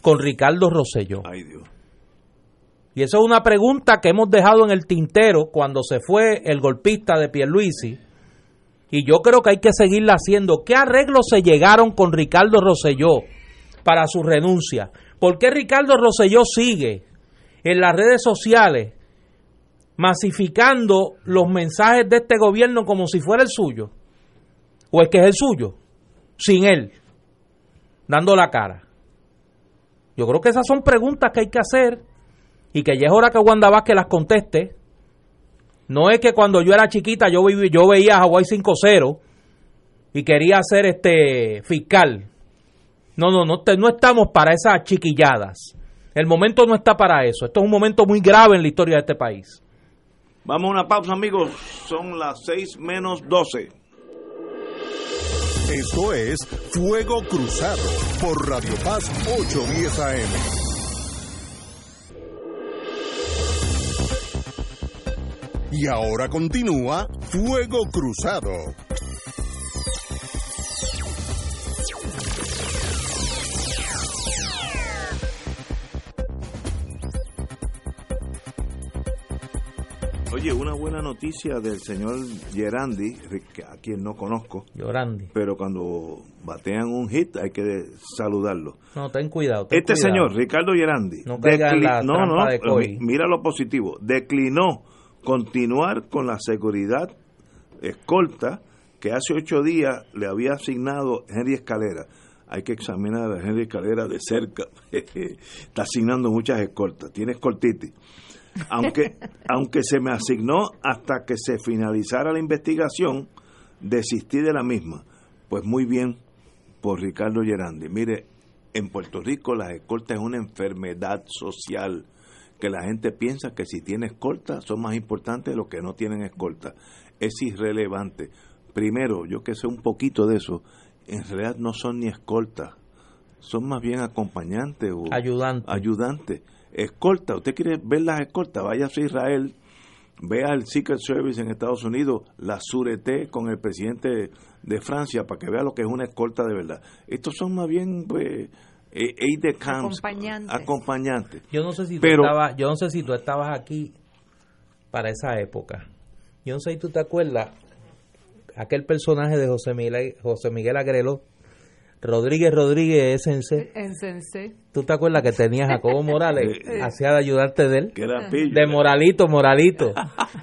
con Ricardo Rosselló. Ay, Dios. Y eso es una pregunta que hemos dejado en el tintero cuando se fue el golpista de Pierluisi y yo creo que hay que seguirla haciendo. ¿Qué arreglos se llegaron con Ricardo Rosselló para su renuncia? ¿Por qué Ricardo Rosselló sigue en las redes sociales masificando los mensajes de este gobierno como si fuera el suyo? ¿O es que es el suyo? Sin él, dando la cara. Yo creo que esas son preguntas que hay que hacer y que ya es hora que Wanda Vázquez las conteste no es que cuando yo era chiquita yo, yo veía a Hawái 5-0 y quería ser este fiscal. No, no, no, no estamos para esas chiquilladas. El momento no está para eso. Esto es un momento muy grave en la historia de este país. Vamos a una pausa, amigos. Son las 6 menos 12. Esto es Fuego Cruzado por Radio Paz 810 AM. Y ahora continúa Fuego Cruzado. Oye, una buena noticia del señor Gerandi, a quien no conozco. Gerandi. Pero cuando batean un hit hay que saludarlo. No, ten cuidado. este señor, Ricardo Gerandi, no, no, no, mira lo positivo, declinó continuar con la seguridad escolta que hace ocho días le había asignado Henry Escalera. Hay que examinar a Henry Escalera de cerca. Está asignando muchas escoltas, tiene escoltitis. Aunque, aunque se me asignó hasta que se finalizara la investigación, desistí de la misma. Pues muy bien por Ricardo Gerandi. Mire, en Puerto Rico la escolta es una enfermedad social que la gente piensa que si tiene escolta son más importantes los que no tienen escolta. Es irrelevante. Primero, yo que sé un poquito de eso, en realidad no son ni escoltas, son más bien acompañantes o ayudantes. Ayudante. Escolta, usted quiere ver las escoltas, vaya a Israel, vea el Secret Service en Estados Unidos, la Surete con el presidente de Francia para que vea lo que es una escolta de verdad. Estos son más bien pues aid de camps, acompañantes. Yo no sé si tú estabas, yo no sé si tú estabas aquí para esa época. Yo no sé si tú te acuerdas aquel personaje de José Miguel, José Miguel Agrelo, Rodríguez Rodríguez Sense. ¿Tú te acuerdas que tenía Jacobo Morales? hacía de ayudarte de él. de moralito, moralito.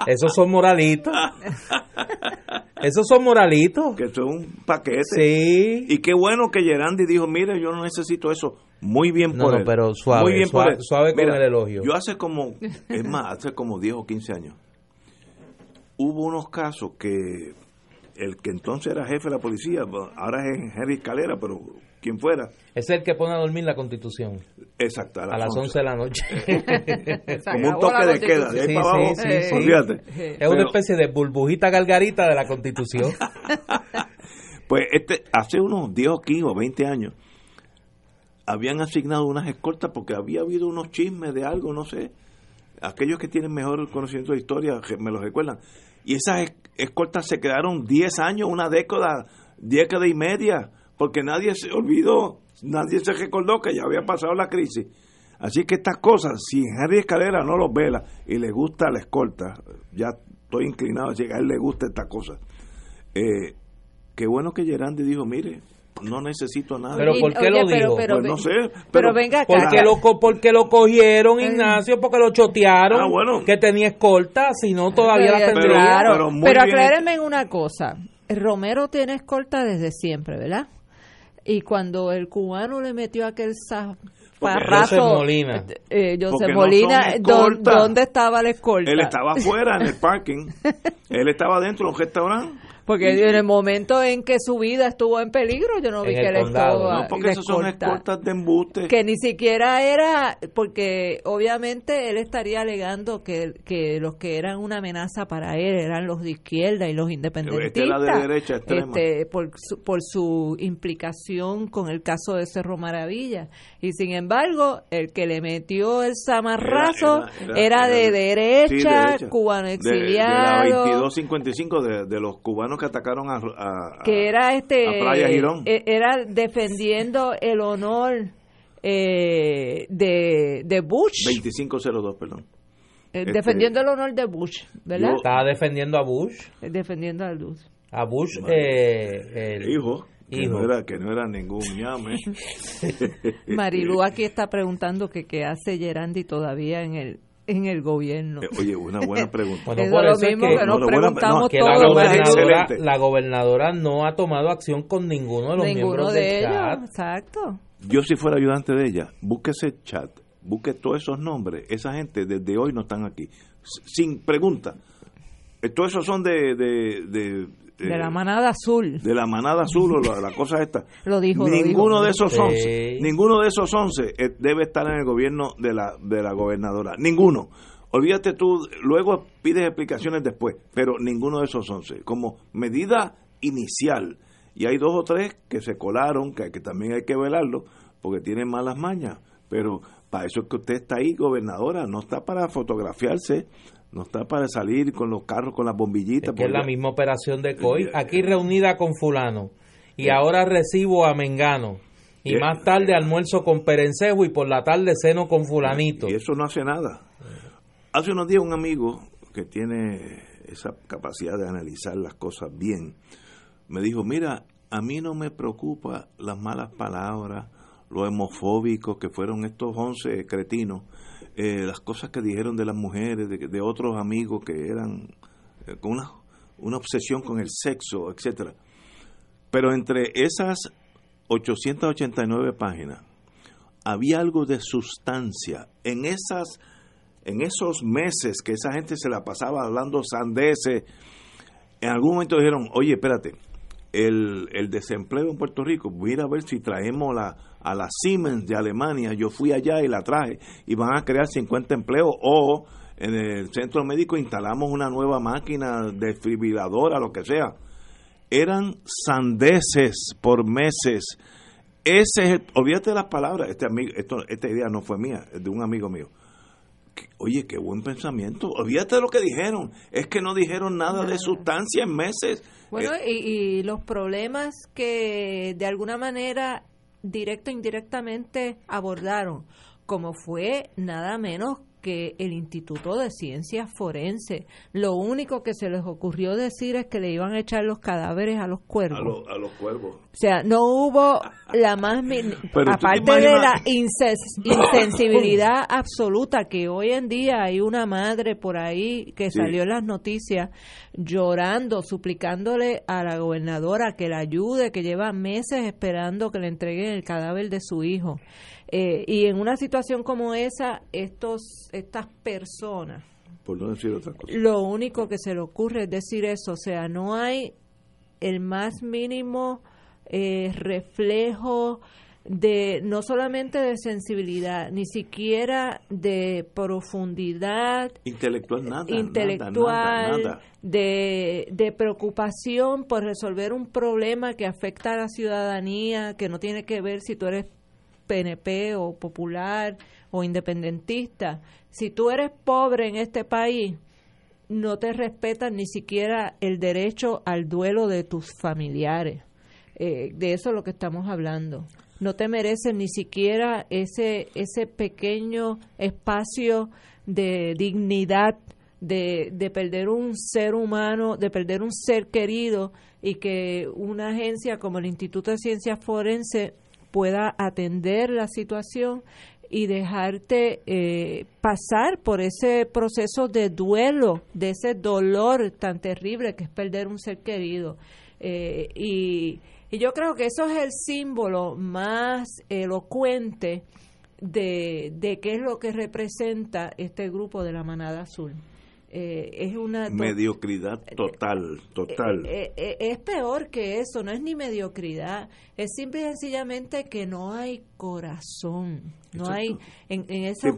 Esos son moralitos. Esos son moralitos. Que son un paquete. Sí. Y qué bueno que Gerandi dijo, mire, yo no necesito eso. Muy bien No, por no, él. pero suave, Muy bien por suave- él. suave con Mira, el elogio. Yo hace como, es más, hace como 10 o 15 años, hubo unos casos que el que entonces era jefe de la policía, bueno, ahora es Henry Calera, pero quien fuera, Es el que pone a dormir la constitución exacto, a las 11 de la noche. Como un toque de queda, de ahí Sí, para abajo, sí, sí, sí. olvídate. es Pero- una especie de burbujita gargarita de la constitución. Pues este, hace unos 10 o 15 o 20 años, habían asignado unas escoltas porque había habido unos chismes de algo, no sé. Aquellos que tienen mejor conocimiento de historia que me lo recuerdan. Y esas es- escoltas se quedaron 10 años, una década, década y media, porque nadie se olvidó, nadie se recordó que ya había pasado la crisis. Así que estas cosas, si Henry Escalera no los vela y le gusta la escolta, ya estoy inclinado a decir que a él le gusta esta cosa. Eh, qué bueno que Gerandi dijo, mire, no necesito nada. Pero ¿por qué lo dijo? pero, Pues no sé, pero, pero- venga acá. Porque lo, porque lo cogieron, Eh. Ignacio, porque lo chotearon, Ah, bueno. que tenía escolta, si no todavía la Pero- tendría. Claro, pero pero aclárenme en una cosa. Romero tiene escolta desde siempre, ¿verdad? Y cuando el cubano le metió aquel zafarrazo... José Molina. Eh, José Porque no Molina, son ¿dó- escoltas. ¿dónde estaba la escolta? Él estaba afuera en el parking, él estaba dentro de un restaurante. Porque en el momento en que su vida estuvo en peligro, yo no vi que condado, estaba No, porque la esos son escolta. escoltas de embuste. que ni siquiera era porque obviamente él estaría alegando que, que los que eran una amenaza para él eran los de izquierda y los independentistas Este era de derecha extrema. este, por, su, por su implicación con el caso de Cerro Maravilla y sin embargo el que le metió el zamarrazo era, Era- era- era de de- derecha, Sí, derecha. cubano De- De, la exiliado 2255 de, de los cubanos que atacaron a, a- que era este a Playa Girón. e- era defendiendo el honor eh, de, de Bush 2502, perdón. Eh, Este- defendiendo el honor de Bush, ¿verdad? Yo- Estaba defendiendo a Bush. Eh, Defendiendo a Luz. A Bush, eh, el Hijo, que, hijo. No era, que no era ningún ñame. Marilu aquí está preguntando que qué hace Gerandi todavía en el en el gobierno. Eh, Oye, una buena pregunta. Bueno, Eso por es lo eso es mismo que- que, no, nos preguntamos no, que la todos. gobernadora- Marilu. gobernadora, excelente. la gobernadora no ha tomado acción con ninguno de los Ninguno miembros de del ellos, chat. exacto. Yo si fuera ayudante de ella, busque ese chat, busque todos esos nombres. Esa gente desde hoy no están aquí. Sin pregunta. Eh, Todos esos son de... De, de, De la manada azul. de la manada azul o la, la cosa esta. Lo dijo, lo ninguno dijo. de esos Sí. 11, ninguno de esos 11 eh, debe estar en el gobierno de la, de la gobernadora. Ninguno. Olvídate tú, luego pides explicaciones después, pero ninguno de esos 11. Como medida inicial. Y hay dos o tres que se colaron, que, que también hay que velarlo, porque tienen malas mañas. Pero para eso es que usted está ahí, gobernadora, no está para fotografiarse, no está para salir con los carros, con las bombillitas. Es que es la misma operación de COI. Aquí reunida con fulano. Y ahora recibo a Mengano. Y más tarde almuerzo con Perencejo y por la tarde ceno con fulanito. Y eso no hace nada. Hace unos días un amigo que tiene esa capacidad de analizar las cosas bien, me dijo, mira, a mí no me preocupa las malas palabras, lo homofóbicos que fueron estos 11 cretinos, eh, las cosas que dijeron de las mujeres, de, otros amigos que eran eh, con una, una obsesión con el sexo, etcétera. Pero entre esas 889 páginas, había algo de sustancia en esas en esos meses que esa gente se la pasaba hablando sandeces en algún momento dijeron oye espérate el, el desempleo en Puerto Rico. Mira a ver si traemos la, a la Siemens de Alemania. Yo fui allá y la traje. Y van a crear 50 empleos. O en el centro médico instalamos una nueva máquina desfibriladora lo que sea. Eran sandeces por meses. Ese es el, las palabras, este amigo, esto, esta idea no fue mía, es de un amigo mío. Oye, qué buen pensamiento. Olvídate de lo que dijeron. Es que no dijeron nada de sustancia en meses. Bueno, Eh, y, y los problemas que de alguna manera, directo o indirectamente, abordaron, como fue nada menos que el Instituto de Ciencias Forenses, lo único que se les ocurrió decir es que le iban a echar los cadáveres a los cuervos. A, los cuervos. O sea, no hubo la más... aparte de la insensibilidad absoluta que hoy en día hay una madre por ahí que salió en las noticias llorando, suplicándole a la gobernadora que la ayude, que lleva meses esperando que le entreguen el cadáver de su hijo. Eh, y en una situación como esa, estos, estas personas, lo único que se le ocurre es decir eso, o sea, no hay el más mínimo eh, reflejo de no solamente de sensibilidad, ni siquiera de profundidad intelectual, nada, intelectual De, de preocupación por resolver un problema que afecta a la ciudadanía, que no tiene que ver si tú eres PNP o popular o independentista. Si tú eres pobre en este país, no te respetan ni siquiera el derecho al duelo de tus familiares. Eh, de eso es lo que estamos hablando. No te merecen ni siquiera ese, ese pequeño espacio de dignidad, de, de perder un ser humano, de perder un ser querido y que una agencia como el Instituto de Ciencias Forenses pueda atender la situación y dejarte eh, pasar por ese proceso de duelo, de ese dolor tan terrible que es perder un ser querido. Eh, y, y, yo creo que eso es el símbolo más elocuente de, de qué es lo que representa este grupo de la manada azul. Eh, es una mediocridad total, total. Eh, eh, es peor que eso, no es ni mediocridad, es simple y sencillamente que no hay corazón, no hay en, en esos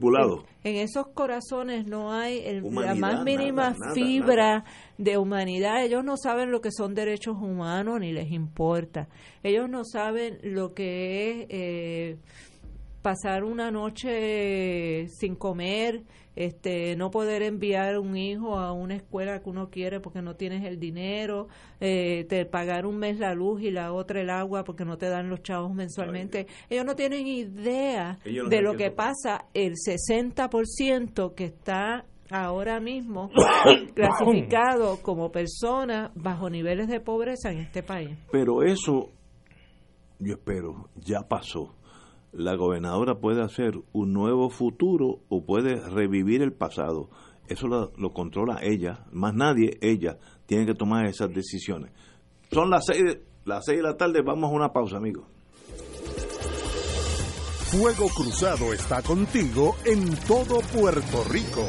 en, esos corazones no hay la más mínima fibra de humanidad. Ellos no saben lo que son derechos humanos ni les importa. Ellos no saben lo que es pasar una noche sin comer este, no poder enviar un hijo a una escuela que uno quiere porque no tienes el dinero, eh, te pagar un mes la luz y la otra el agua porque no te dan los chavos mensualmente. Ellos no tienen idea de lo que pasa el 60% que está ahora mismo clasificado como persona bajo niveles de pobreza en este país. Pero eso, yo espero, ya pasó la gobernadora puede hacer un nuevo futuro o puede revivir el pasado. Eso lo, controla ella, más nadie, ella tiene que tomar esas decisiones. Son las seis, las seis de la tarde, vamos a una pausa, amigos. Fuego Cruzado está contigo en todo Puerto Rico.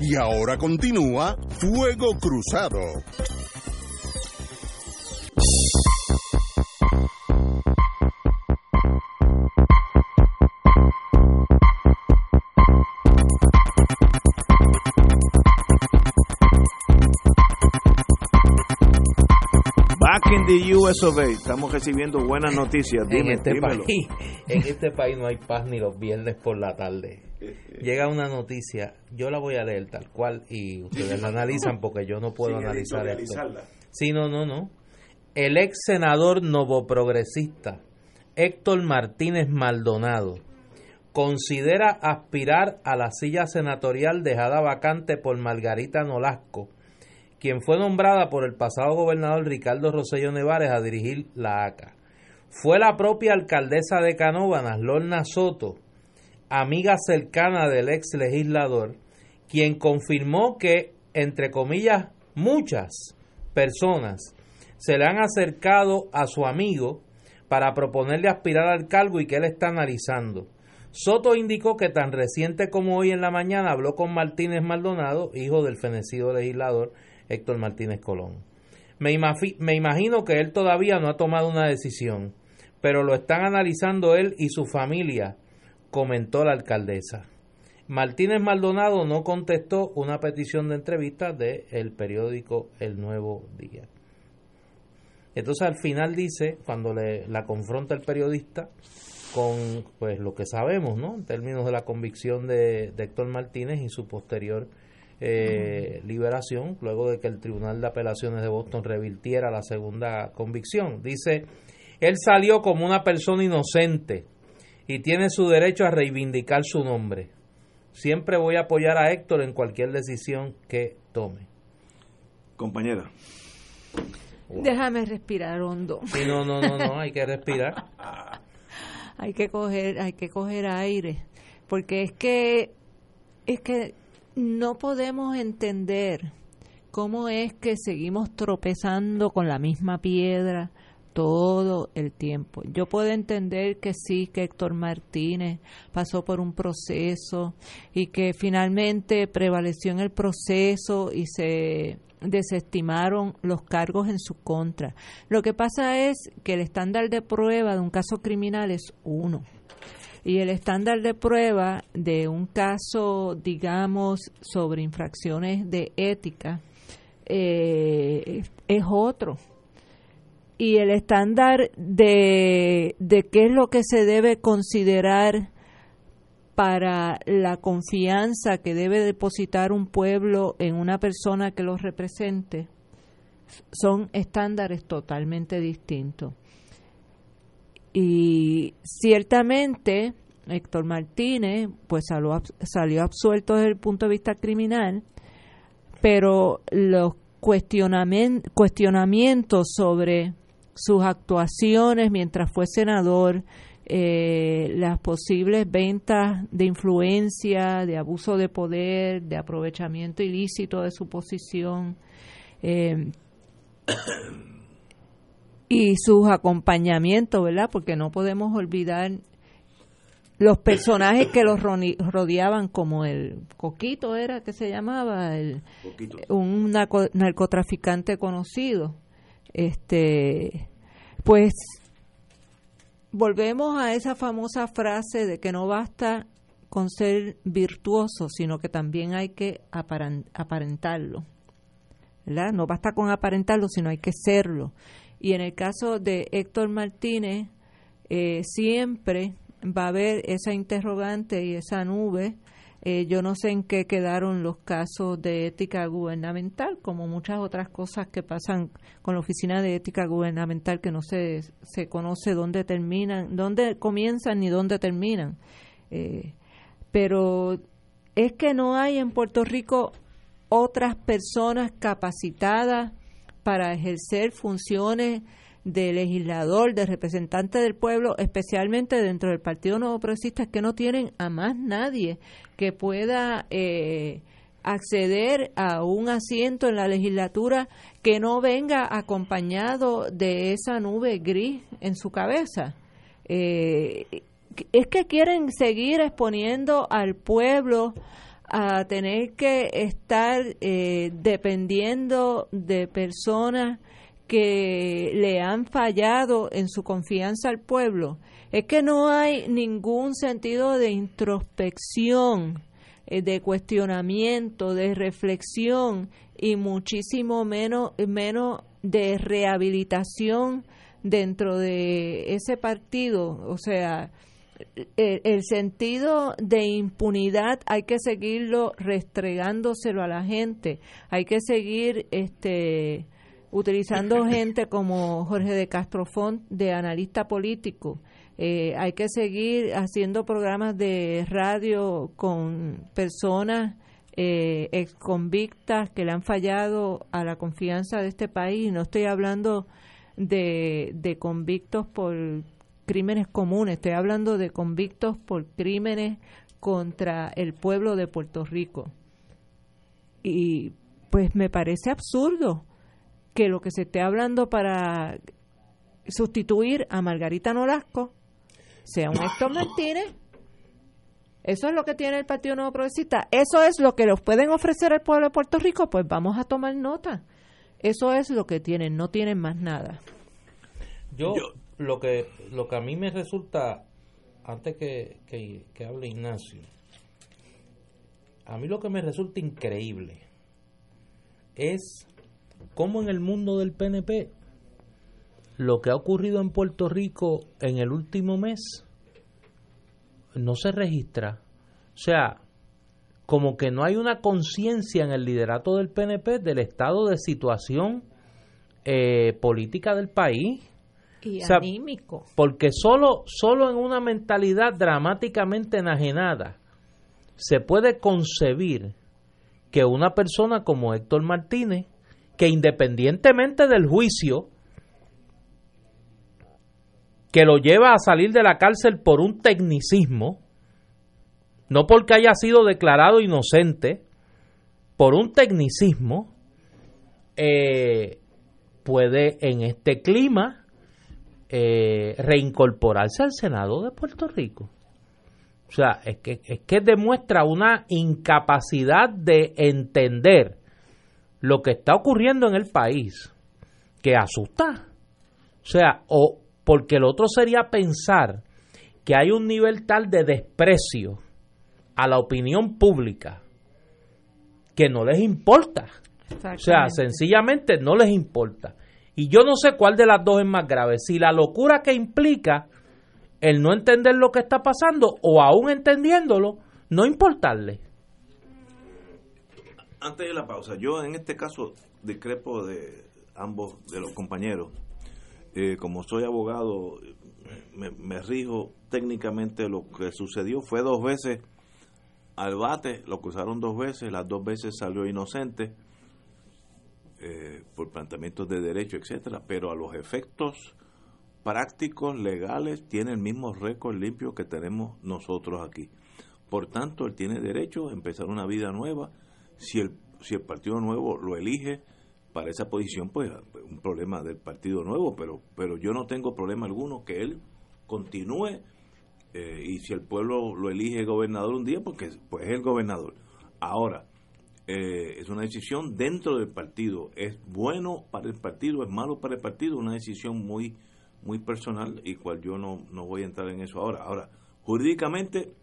Y ahora continúa Fuego Cruzado. Estamos recibiendo buenas noticias. en, este país, en este país no hay paz ni los viernes por la tarde. Llega una noticia, yo la voy a leer tal cual y ustedes la analizan porque yo no puedo analizar esto. Sí, no, no, no. El ex senador novoprogresista Héctor Martínez Maldonado considera aspirar a la silla senatorial dejada vacante por Margarita Nolasco quien fue nombrada por el pasado gobernador Ricardo Rosello Nevares a dirigir la ACA. Fue la propia alcaldesa de Canóvanas, Lorna Soto, amiga cercana del ex legislador, quien confirmó que, entre comillas, muchas personas se le han acercado a su amigo para proponerle aspirar al cargo y que él está analizando. Soto indicó que tan reciente como hoy en la mañana habló con Martínez Maldonado, hijo del fenecido legislador, Héctor Martínez Colón. Me, imagino que él todavía no ha tomado una decisión, pero lo están analizando él y su familia, comentó la alcaldesa. Martínez Maldonado no contestó una petición de entrevista del el periódico El Nuevo Día. Entonces al final dice, cuando le, la confronta el periodista con pues lo que sabemos, ¿no? En términos de la convicción de Héctor Martínez y su posterior eh, liberación luego de que el Tribunal de Apelaciones de Boston revirtiera la segunda convicción. Dice, Él salió como una persona inocente y tiene su derecho a reivindicar su nombre. Siempre voy a apoyar a Héctor en cualquier decisión que tome. Compañera. Déjame respirar hondo. Sí, no, no, no, no, hay que respirar. hay que coger, hay que coger aire, porque es que es que no podemos entender cómo es que seguimos tropezando con la misma piedra todo el tiempo. Yo puedo entender que sí, que Héctor Martínez pasó por un proceso y que finalmente prevaleció en el proceso y se desestimaron los cargos en su contra. Lo que pasa es que el estándar de prueba de un caso criminal es uno. Y el estándar de prueba de un caso, digamos, sobre infracciones de ética eh, es otro. Y el estándar de, de qué es lo que se debe considerar para la confianza que debe depositar un pueblo en una persona que los represente son estándares totalmente distintos. Y ciertamente Héctor Martínez pues salió, salió absuelto desde el punto de vista criminal, pero los cuestionamientos sobre sus actuaciones mientras fue senador, eh, las posibles ventas de influencia, de abuso de poder, de aprovechamiento ilícito de su posición eh, y sus acompañamientos, ¿verdad? Porque no podemos olvidar los personajes que los rodeaban como el Coquito era que se llamaba el un narcotraficante conocido este pues volvemos a esa famosa frase de que no basta con ser virtuoso, sino que también hay que aparentarlo. ¿verdad? No basta con aparentarlo, sino hay que serlo. Y en el caso de Héctor Martínez, eh, siempre va a haber esa interrogante y esa nube eh, yo no sé en qué quedaron los casos de ética gubernamental, como muchas otras cosas que pasan con la Oficina de Ética Gubernamental que no se, se conoce dónde terminan, dónde comienzan ni dónde terminan. Eh, pero es que no hay en Puerto Rico otras personas capacitadas para ejercer funciones de legislador, de representante del pueblo, especialmente dentro del Partido Nuevo Progresista, que no tienen a más nadie que pueda eh, acceder a un asiento en la legislatura que no venga acompañado de esa nube gris en su cabeza. Eh, es que quieren seguir exponiendo al pueblo a tener que estar eh, dependiendo de personas que le han fallado en su confianza al pueblo es que no hay ningún sentido de introspección, eh, de cuestionamiento, de reflexión y muchísimo menos, menos de rehabilitación dentro de ese partido. O sea, el, el, sentido de impunidad hay que seguirlo restregándoselo a la gente, hay que seguir este utilizando gente como Jorge de Castrofont de analista político. Eh, hay que seguir haciendo programas de radio con personas eh, ex convictas que le han fallado a la confianza de este país. No estoy hablando de, de convictos por crímenes comunes, estoy hablando de convictos por crímenes contra el pueblo de Puerto Rico. Y pues me parece absurdo que lo que se esté hablando para sustituir a Margarita Nolasco sea un Héctor Martínez. Eso es lo que tiene el Partido Nuevo Progresista. Eso es lo que les pueden ofrecer al pueblo de Puerto Rico. Pues vamos a tomar nota. Eso es lo que tienen, no tienen más nada. Yo, lo que lo que a mí me resulta, antes que, que hable Ignacio, a mí lo que me resulta increíble es como en el mundo del PNP lo que ha ocurrido en Puerto Rico en el último mes no se registra. O sea, como que no hay una conciencia en el liderato del PNP del estado de situación eh, política del país. Y O sea, anímico. Porque solo, solo en una mentalidad dramáticamente enajenada se puede concebir que una persona como Héctor Martínez, que independientemente del juicio que lo lleva a salir de la cárcel por un tecnicismo, no porque haya sido declarado inocente, por un tecnicismo, eh, puede en este clima eh, reincorporarse al Senado de Puerto Rico. O sea, es que, es que demuestra una incapacidad de entender lo que está ocurriendo en el país, que asusta. O sea, o porque el otro sería pensar que hay un nivel tal de desprecio a la opinión pública que no les importa. O sea, sencillamente no les importa. Y yo no sé cuál de las dos es más grave, si la locura que implica el no entender lo que está pasando o aún entendiéndolo, no importarle. Antes de la pausa, yo en este caso discrepo de ambos de los compañeros. Eh, como soy abogado, me, me rijo técnicamente lo que sucedió. Fue dos veces al bate, lo acusaron dos veces, las dos veces salió inocente eh, por planteamientos de derecho, etcétera, pero a los efectos prácticos, legales, tiene el mismo récord limpio que tenemos nosotros aquí. Por tanto, él tiene derecho a empezar una vida nueva. Si el, si el Partido Nuevo lo elige para esa posición, pues un problema del Partido Nuevo, pero, pero yo no tengo problema alguno que él continúe eh, y si el pueblo lo elige gobernador un día, porque pues es el gobernador. Ahora, eh, es una decisión dentro del partido. Es bueno para el partido, es malo para el partido, una decisión muy muy personal y cual yo no, no voy a entrar en eso ahora. Ahora, jurídicamente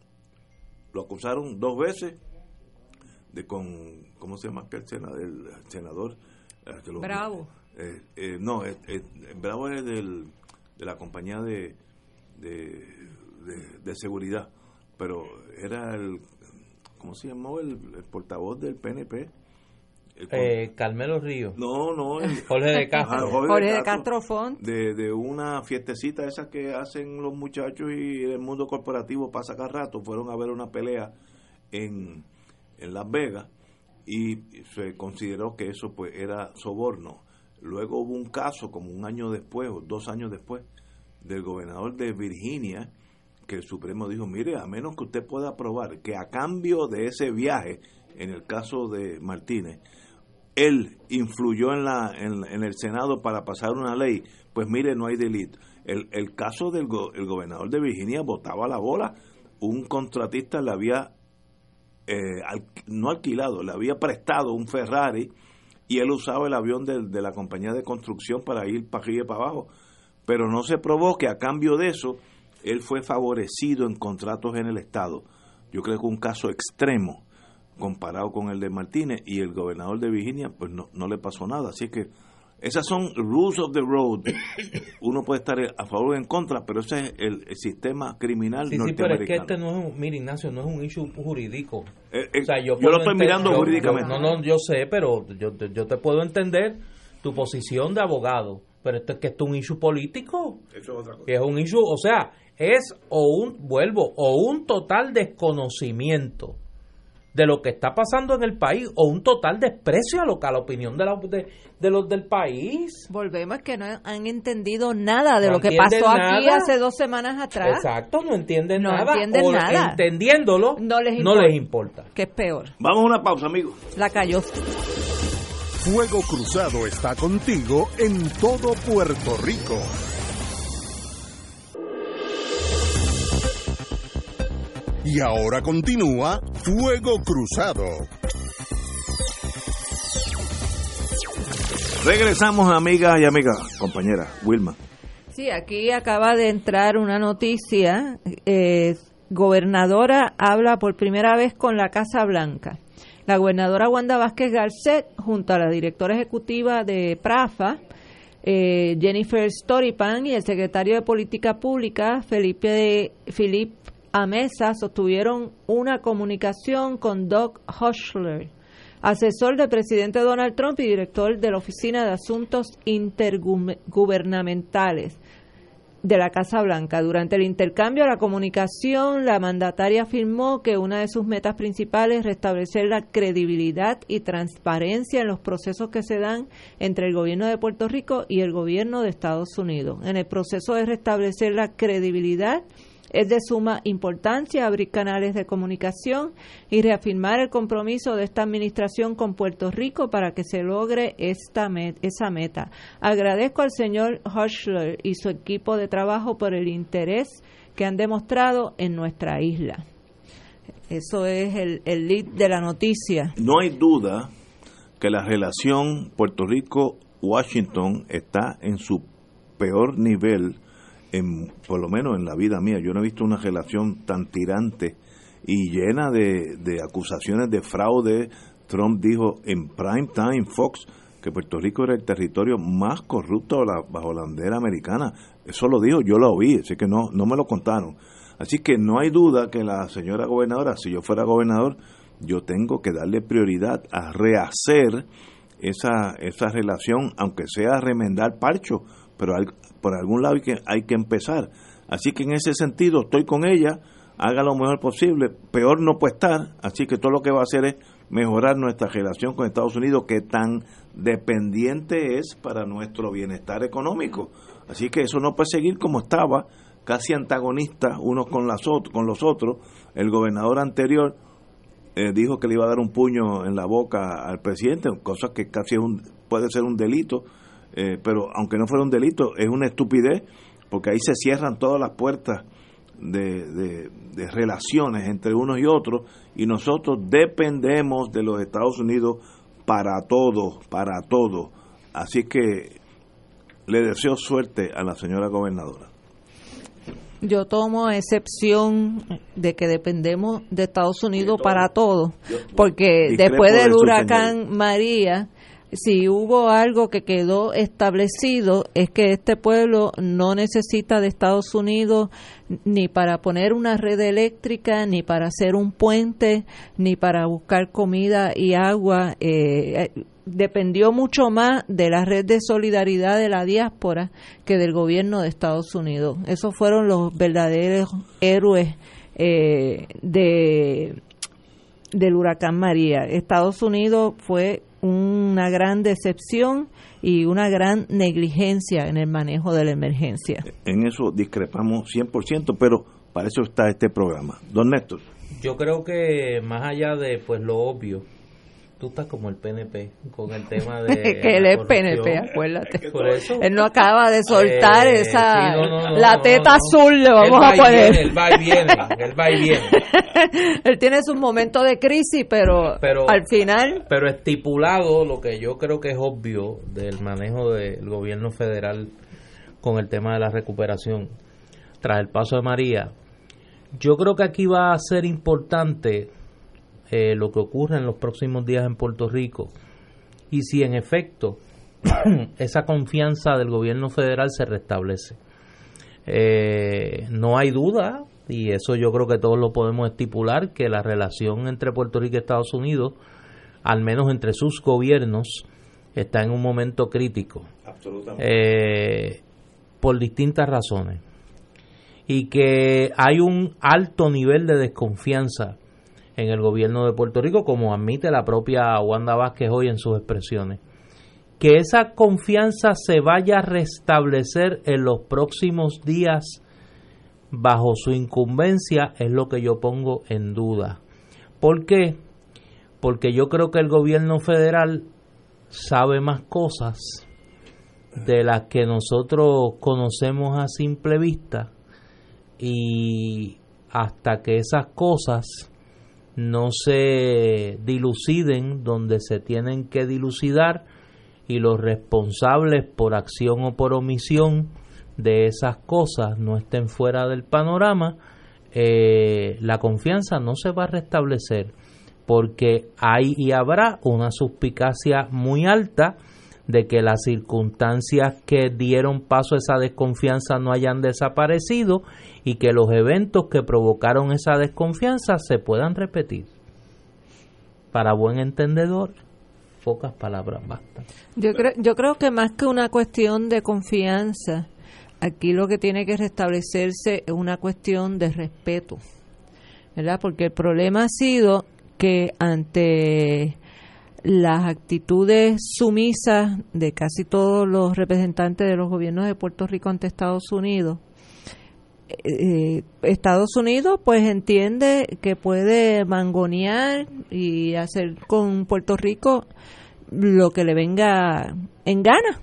lo acusaron dos veces de con, ¿cómo se llama aquel senador? El senador eh, que lo- Bravo. eh, eh, no, eh, eh, Bravo es del, de la compañía de, de, de- de seguridad, pero era el, ¿cómo se llamó? El, el portavoz del PNP. El Eh, Carmelo Río, no, no, el, Jorge de Castro. Ajá, Jorge de Castro Font. de, de una fiestecita esa que hacen los muchachos y el mundo corporativo para sacar rato, fueron a ver una pelea en, en Las Vegas y se consideró que eso pues era soborno. Luego hubo un caso como un año después o dos años después del gobernador de Virginia que el Supremo dijo, mire, a menos que usted pueda probar que a cambio de ese viaje, en el caso de Martínez, él influyó en, la, en, el Senado para pasar una ley, pues mire, no hay delito. El, el caso del el gobernador de Virginia botaba la bola. Un contratista le había, eh, no alquilado, le había prestado un Ferrari y él usaba el avión de, de la compañía de construcción para ir para arriba y para abajo. Pero no se probó que a cambio de eso, él fue favorecido en contratos en el Estado. Yo creo que un caso extremo comparado con el de Martínez y el gobernador de Virginia, pues no, no le pasó nada. Así que esas son rules of the road. Uno puede estar a favor o en contra, pero ese es el, el sistema criminal Sí, sí, pero es que norteamericano. este no es un, mire Ignacio, no es un issue jurídico. Eh, eh, O sea, yo, yo, lo estoy mirando yo- jurídicamente. yo- no, no, yo sé, pero yo, te- yo te puedo entender tu posición de abogado. Pero esto es que esto es un issue político. Eso es otra cosa. Que es un issue, o sea, es o un, vuelvo, o un total desconocimiento de lo que está pasando en el país o un total desprecio a, lo, que- a la opinión de, la, de, de los del país. Volvemos que no han entendido nada de No lo que pasó aquí hace dos semanas atrás, Exacto, no entienden No nada. entienden o nada. entendiéndolo, No les no importa. les importa. que es peor. Vamos a una pausa, amigos. La cayó. Fuego Cruzado está contigo en todo Puerto Rico. Y ahora continúa Fuego Cruzado. Regresamos, amigas y amigas, compañera Wilma. Sí, aquí acaba de entrar una noticia. eh, gobernadora habla por primera vez con la Casa Blanca. La gobernadora Wanda Vázquez Garcet, junto a la directora ejecutiva de PRAFA, eh, Jennifer Storipan, y el secretario de Política Pública, Felipe Philip Amesa, sostuvieron una comunicación con Doug Hochler, asesor del presidente Donald Trump y director de la Oficina de Asuntos Intergubernamentales. de la Casa Blanca. Durante el intercambio de la comunicación, la mandataria afirmó que una de sus metas principales es restablecer la credibilidad y transparencia en los procesos que se dan entre el gobierno de Puerto Rico y el gobierno de Estados Unidos. En el proceso de restablecer la credibilidad, es de suma importancia abrir canales de comunicación y reafirmar el compromiso de esta administración con Puerto Rico para que se logre esta esa meta. Agradezco al señor Hushler y su equipo de trabajo por el interés que han demostrado en nuestra isla. Eso es el, el lead de la noticia. No hay duda que la relación Puerto Rico-Washington está en su peor nivel por lo menos en la vida mía, yo no he visto una relación tan tirante y llena de, acusaciones de fraude. Trump dijo en prime time Fox que Puerto Rico era el territorio más corrupto bajo la bandera americana. Eso lo dijo, yo lo oí, así que no, no me lo contaron. Así que no hay duda que la señora gobernadora, si yo fuera gobernador, yo tengo que darle prioridad a rehacer esa, esa relación, aunque sea remendar parcho, pero por algún lado hay que, hay que empezar. Así que en ese sentido estoy con ella, haga lo mejor posible, peor no puede estar, así que todo lo que va a hacer es mejorar nuestra relación con Estados Unidos, que tan dependiente es para nuestro bienestar económico. Así que eso no puede seguir como estaba, casi antagonistas unos con, las, con los otros. El gobernador anterior eh, dijo que le iba a dar un puño en la boca al presidente, cosa que casi un, puede ser un delito eh, pero aunque no fuera un delito, es una estupidez, porque ahí se cierran todas las puertas de, relaciones entre unos y otros, y nosotros dependemos de los Estados Unidos para todo, para todo. Así que le deseo suerte a la señora gobernadora. Yo tomo excepción de que dependemos de Estados Unidos para todo, porque después del huracán María, si hubo algo que quedó establecido es que este pueblo no necesita de Estados Unidos ni para poner una red eléctrica, ni para hacer un puente, ni para buscar comida y agua. Eh, dependió mucho más de la red de solidaridad de la diáspora que del gobierno de Estados Unidos. Esos fueron los verdaderos héroes eh, de del huracán María. Estados Unidos fue una gran decepción y una gran negligencia en el manejo de la emergencia. En eso discrepamos 100%, pero para eso está este programa. Don Néstor. Yo creo que más allá de pues lo obvio, tú estás como el PNP con el tema de que él es PNP acuérdate. Él no acaba de soltar eh, esa la teta azul le vamos a poner. él va y viene él va y viene. Él tiene su momento de crisis pero, pero al final pero estipulado lo que yo creo que es obvio del manejo del gobierno federal con el tema de la recuperación tras el paso de María yo creo que aquí va a ser importante eh, lo que ocurre en los próximos días en Puerto Rico y si en efecto esa confianza del gobierno federal se restablece. Eh, no hay duda, y eso yo creo que todos lo podemos estipular, que la relación entre Puerto Rico y Estados Unidos, al menos entre sus gobiernos, está en un momento crítico. Eh, por distintas razones. Y que hay un alto nivel de desconfianza en el gobierno de Puerto Rico, como admite la propia Wanda Vázquez hoy en sus expresiones. Que esa confianza se vaya a restablecer en los próximos días bajo su incumbencia es lo que yo pongo en duda. ¿Por qué? Porque yo creo que el gobierno federal sabe más cosas de las que nosotros conocemos a simple vista y hasta que esas cosas no se diluciden donde se tienen que dilucidar y los responsables por acción o por omisión de esas cosas no estén fuera del panorama, eh, la confianza no se va a restablecer porque hay y habrá una suspicacia muy alta de que las circunstancias que dieron paso a esa desconfianza no hayan desaparecido y que los eventos que provocaron esa desconfianza se puedan repetir. Para buen entendedor, pocas palabras bastan. Yo creo, yo creo que más que una cuestión de confianza, aquí lo que tiene que restablecerse es una cuestión de respeto, ¿verdad? Porque el problema ha sido que ante las actitudes sumisas de casi todos los representantes de los gobiernos de Puerto Rico ante Estados Unidos, eh, Estados Unidos pues entiende que puede mangonear y hacer con Puerto Rico lo que le venga en gana.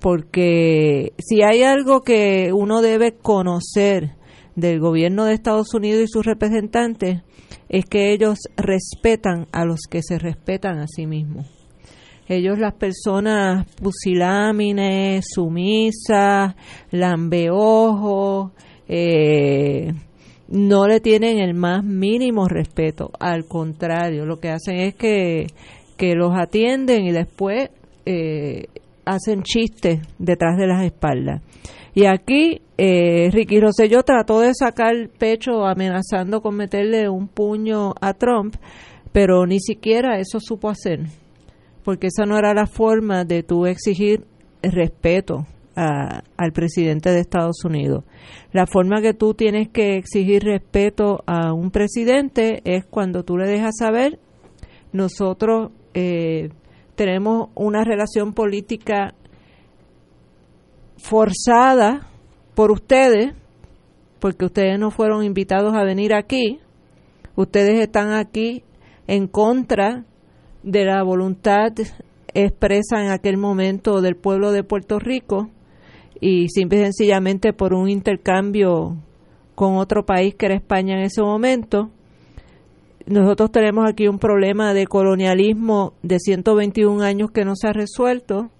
Porque si hay algo que uno debe conocer del gobierno de Estados Unidos y sus representantes, es que ellos respetan a los que se respetan a sí mismos. Ellos, las personas pusilámines, sumisas, lambeojos, eh, no le tienen el más mínimo respeto. Al contrario, lo que hacen es que, que los atienden y después eh, hacen chistes detrás de las espaldas. Y aquí eh, Ricky Rosselló trató de sacar pecho amenazando con meterle un puño a Trump, pero ni siquiera eso supo hacer, porque esa no era la forma de tú exigir respeto al presidente de Estados Unidos. La forma que tú tienes que exigir respeto a un presidente es cuando tú le dejas saber, nosotros eh, tenemos una relación política forzada por ustedes, porque ustedes no fueron invitados a venir aquí, ustedes están aquí en contra de la voluntad expresa en aquel momento del pueblo de Puerto Rico y simple y sencillamente por un intercambio con otro país que era España en ese momento. Nosotros tenemos aquí un problema de colonialismo de 121 años que no se ha resuelto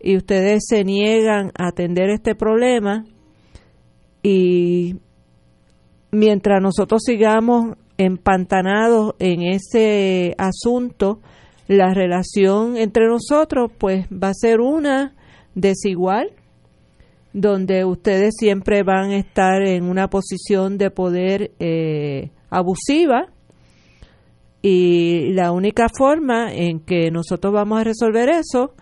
y ustedes se niegan a atender este problema y mientras nosotros sigamos empantanados en ese asunto, la relación entre nosotros pues va a ser una desigual, donde ustedes siempre van a estar en una posición de poder eh, abusiva. Y la única forma en que nosotros vamos a resolver eso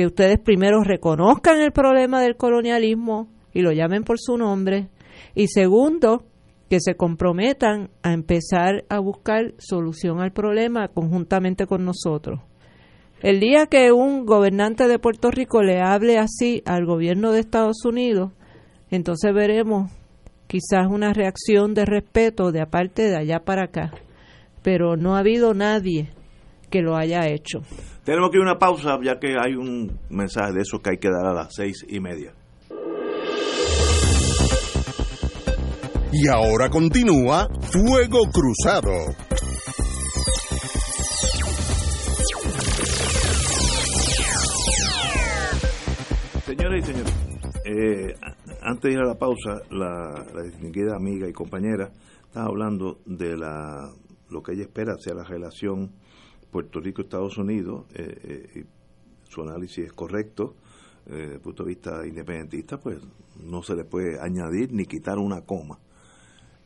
que ustedes primero reconozcan el problema del colonialismo y lo llamen por su nombre, y segundo, que se comprometan a empezar a buscar solución al problema conjuntamente con nosotros. El día que un gobernante de Puerto Rico le hable así al gobierno de Estados Unidos, entonces veremos quizás una reacción de respeto de aparte de allá para acá. Pero no ha habido nadie que lo haya hecho. Tenemos que ir a una pausa ya que hay un mensaje de eso que hay que dar a las seis y media. Y ahora continúa Fuego Cruzado. Señoras y señores, eh, antes de ir a la pausa, la, la distinguida amiga y compañera estaba hablando de la lo que ella espera sea la relación Puerto Rico-Estados Unidos, eh, eh su análisis es correcto, eh, desde el punto de vista independentista, pues no se le puede añadir ni quitar una coma.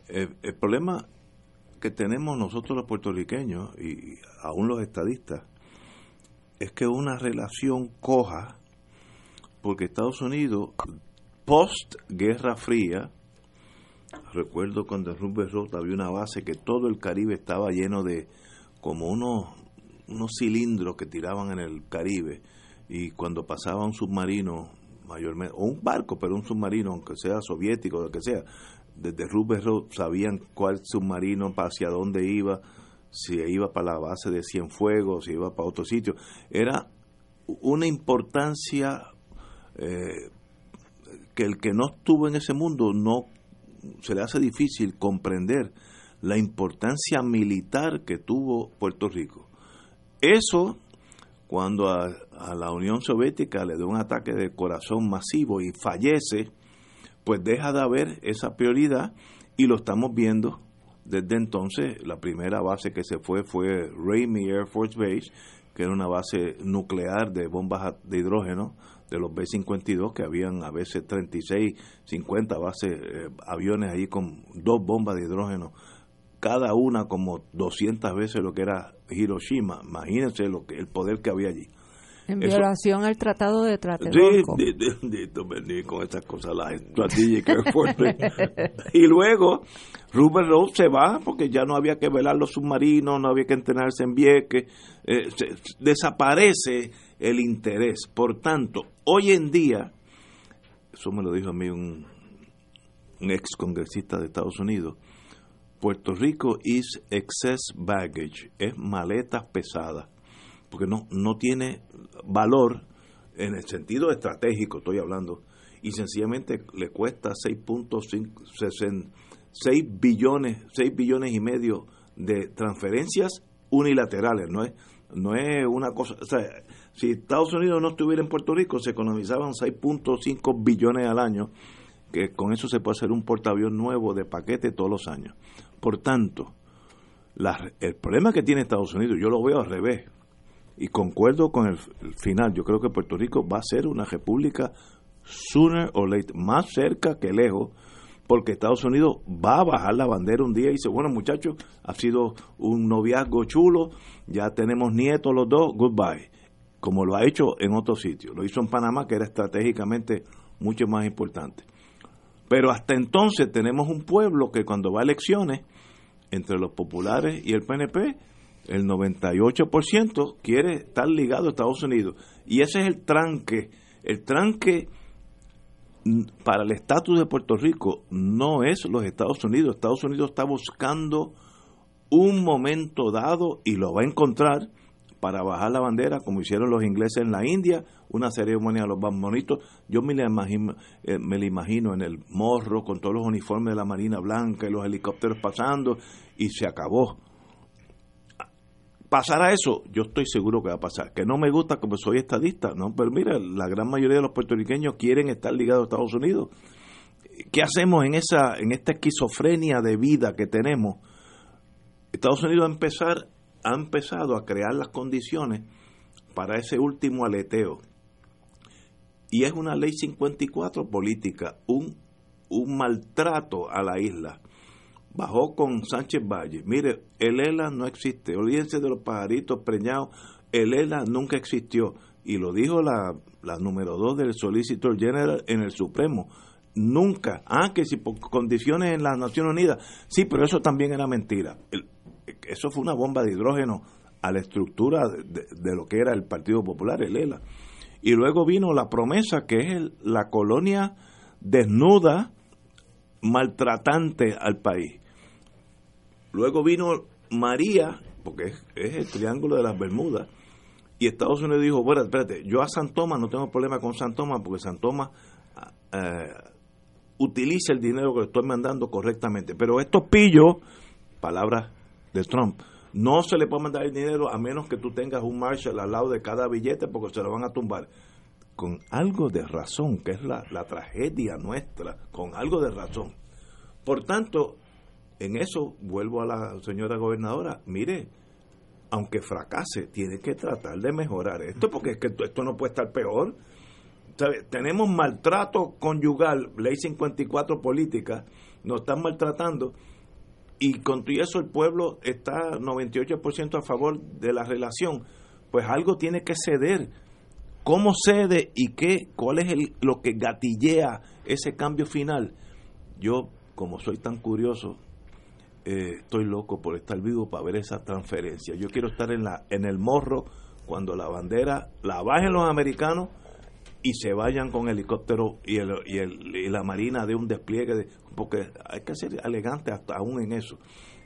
el problema que tenemos nosotros los puertorriqueños y aún los estadistas es que una relación coja, porque Estados Unidos, post Guerra Fría, recuerdo cuando en Roosevelt había una base que todo el Caribe estaba lleno de como unos unos cilindros que tiraban en el Caribe y cuando pasaba un submarino, mayormente, o un barco, pero un submarino, aunque sea soviético, lo que sea, desde Roosevelt sabían cuál submarino, hacia dónde iba, si iba para la base de Cienfuegos, si iba para otro sitio. Era una importancia eh, que el que no estuvo en ese mundo no se le hace difícil comprender la importancia militar que tuvo Puerto Rico. Eso, cuando a, la Unión Soviética le da un ataque de corazón masivo y fallece, pues deja de haber esa prioridad y lo estamos viendo desde entonces. La primera base que se fue fue Ramey Air Force Base, que era una base nuclear de bombas de hidrógeno de los B-52, que habían a veces 36, 50 bases, eh, aviones ahí con dos bombas de hidrógeno cada una como 200 veces lo que era Hiroshima. Imagínense lo que, el poder que había allí. En violación al Tratado de Tlatelolco. Sí, con estas cosas, las y luego, Rupert Rose se va porque ya no había que velar los submarinos, no había que entrenarse en Vieques, eh, desaparece el interés. Por tanto, hoy en día, eso me lo dijo a mí un, un ex congresista de Estados Unidos, Puerto Rico is excess baggage, es maletas pesadas, porque no, no tiene valor en el sentido estratégico, estoy hablando, y sencillamente le cuesta 6.5 6 billones, 6 billones y medio de transferencias unilaterales, no es no es una cosa, o sea, si Estados Unidos no estuviera en Puerto Rico se economizaban 6.5 billones al año, que con eso se puede hacer un portaavión nuevo de paquete todos los años. Por tanto, el problema que tiene Estados Unidos, yo lo veo al revés, y concuerdo con el, final, yo creo que Puerto Rico va a ser una república sooner or later, más cerca que lejos, porque Estados Unidos va a bajar la bandera un día y dice, bueno muchachos, ha sido un noviazgo chulo, ya tenemos nietos los dos, goodbye, como lo ha hecho en otros sitios, lo hizo en Panamá que era estratégicamente mucho más importante. Pero hasta entonces tenemos un pueblo que cuando va a elecciones, entre los populares y el PNP, el 98% quiere estar ligado a Estados Unidos. Y ese es el tranque. El tranque para el estatus de Puerto Rico no es los Estados Unidos. Estados Unidos está buscando un momento dado y lo va a encontrar para bajar la bandera, como hicieron los ingleses en la India, una ceremonia de los bonitos. Yo me la imagino, eh, me la imagino en el morro con todos los uniformes de la Marina Blanca y los helicópteros pasando y se acabó pasará eso, yo estoy seguro que va a pasar. Que no me gusta como soy estadista, no, pero mira, la gran mayoría de los puertorriqueños quieren estar ligados a Estados Unidos. ¿Qué hacemos en esa en esta esquizofrenia de vida que tenemos? Estados Unidos a empezar ha empezado a crear las condiciones para ese último aleteo. Y es una ley 54 política, un, un maltrato a la isla bajó con Sánchez Valle. Mire, el ELA no existe. Olvídense de los pajaritos preñados. El ELA nunca existió. Y lo dijo la, la número dos del Solicitor General en el Supremo. Nunca. Ah, que si por condiciones en las Naciones Unidas. Sí, pero eso también era mentira. Eso fue una bomba de hidrógeno a la estructura de, lo que era el Partido Popular, el ELA. Y luego vino la promesa que es la colonia desnuda, maltratante al país. Luego vino María, porque es, el triángulo de las Bermudas, y Estados Unidos dijo, bueno, espérate, yo a San Tomás no tengo problema con San Tomás, porque San Tomás eh, utiliza el dinero que le estoy mandando correctamente. Pero estos pillos, palabras de Trump, no se le puede mandar el dinero a menos que tú tengas un Marshall al lado de cada billete porque se lo van a tumbar. Con algo de razón, que es la, la tragedia nuestra, con algo de razón. Por tanto, en eso vuelvo a la señora gobernadora, mire, aunque fracase, tiene que tratar de mejorar esto, porque es que esto no puede estar peor. Tenemos maltrato conyugal, ley 54 política, nos están maltratando y con todo eso el pueblo está 98% a favor de la relación, pues algo tiene que ceder. ¿Cómo cede y qué? ¿Cuál es el, lo que gatillea ese cambio final? Yo, como soy tan curioso, eh, estoy loco por estar vivo para ver esa transferencia. Yo quiero estar en, la, en el morro cuando la bandera la bajen los americanos y se vayan con helicóptero y, el, y, el, y la marina de un despliegue, de, porque hay que ser elegante hasta aún en eso.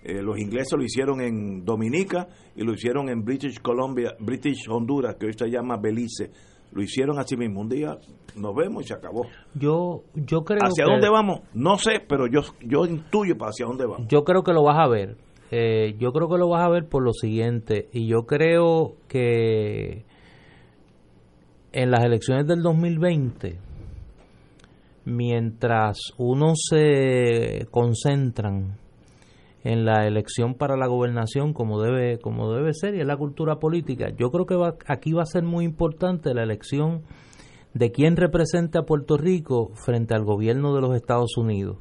Eh, los ingleses lo hicieron en Dominica y lo hicieron en British Columbia, British Honduras, que hoy se llama Belice lo hicieron así mismo. Un día nos vemos y se acabó. Yo, yo creo ¿Hacia dónde vamos? No sé, pero yo, yo intuyo para hacia dónde vamos. Yo creo que lo vas a ver. Eh, yo creo que lo vas a ver por lo siguiente. Y yo creo que en las elecciones del 2020, mientras uno se concentran en la elección para la gobernación como debe como debe ser y en la cultura política. Yo creo que aquí va a ser muy importante la elección de quién represente a Puerto Rico frente al gobierno de los Estados Unidos.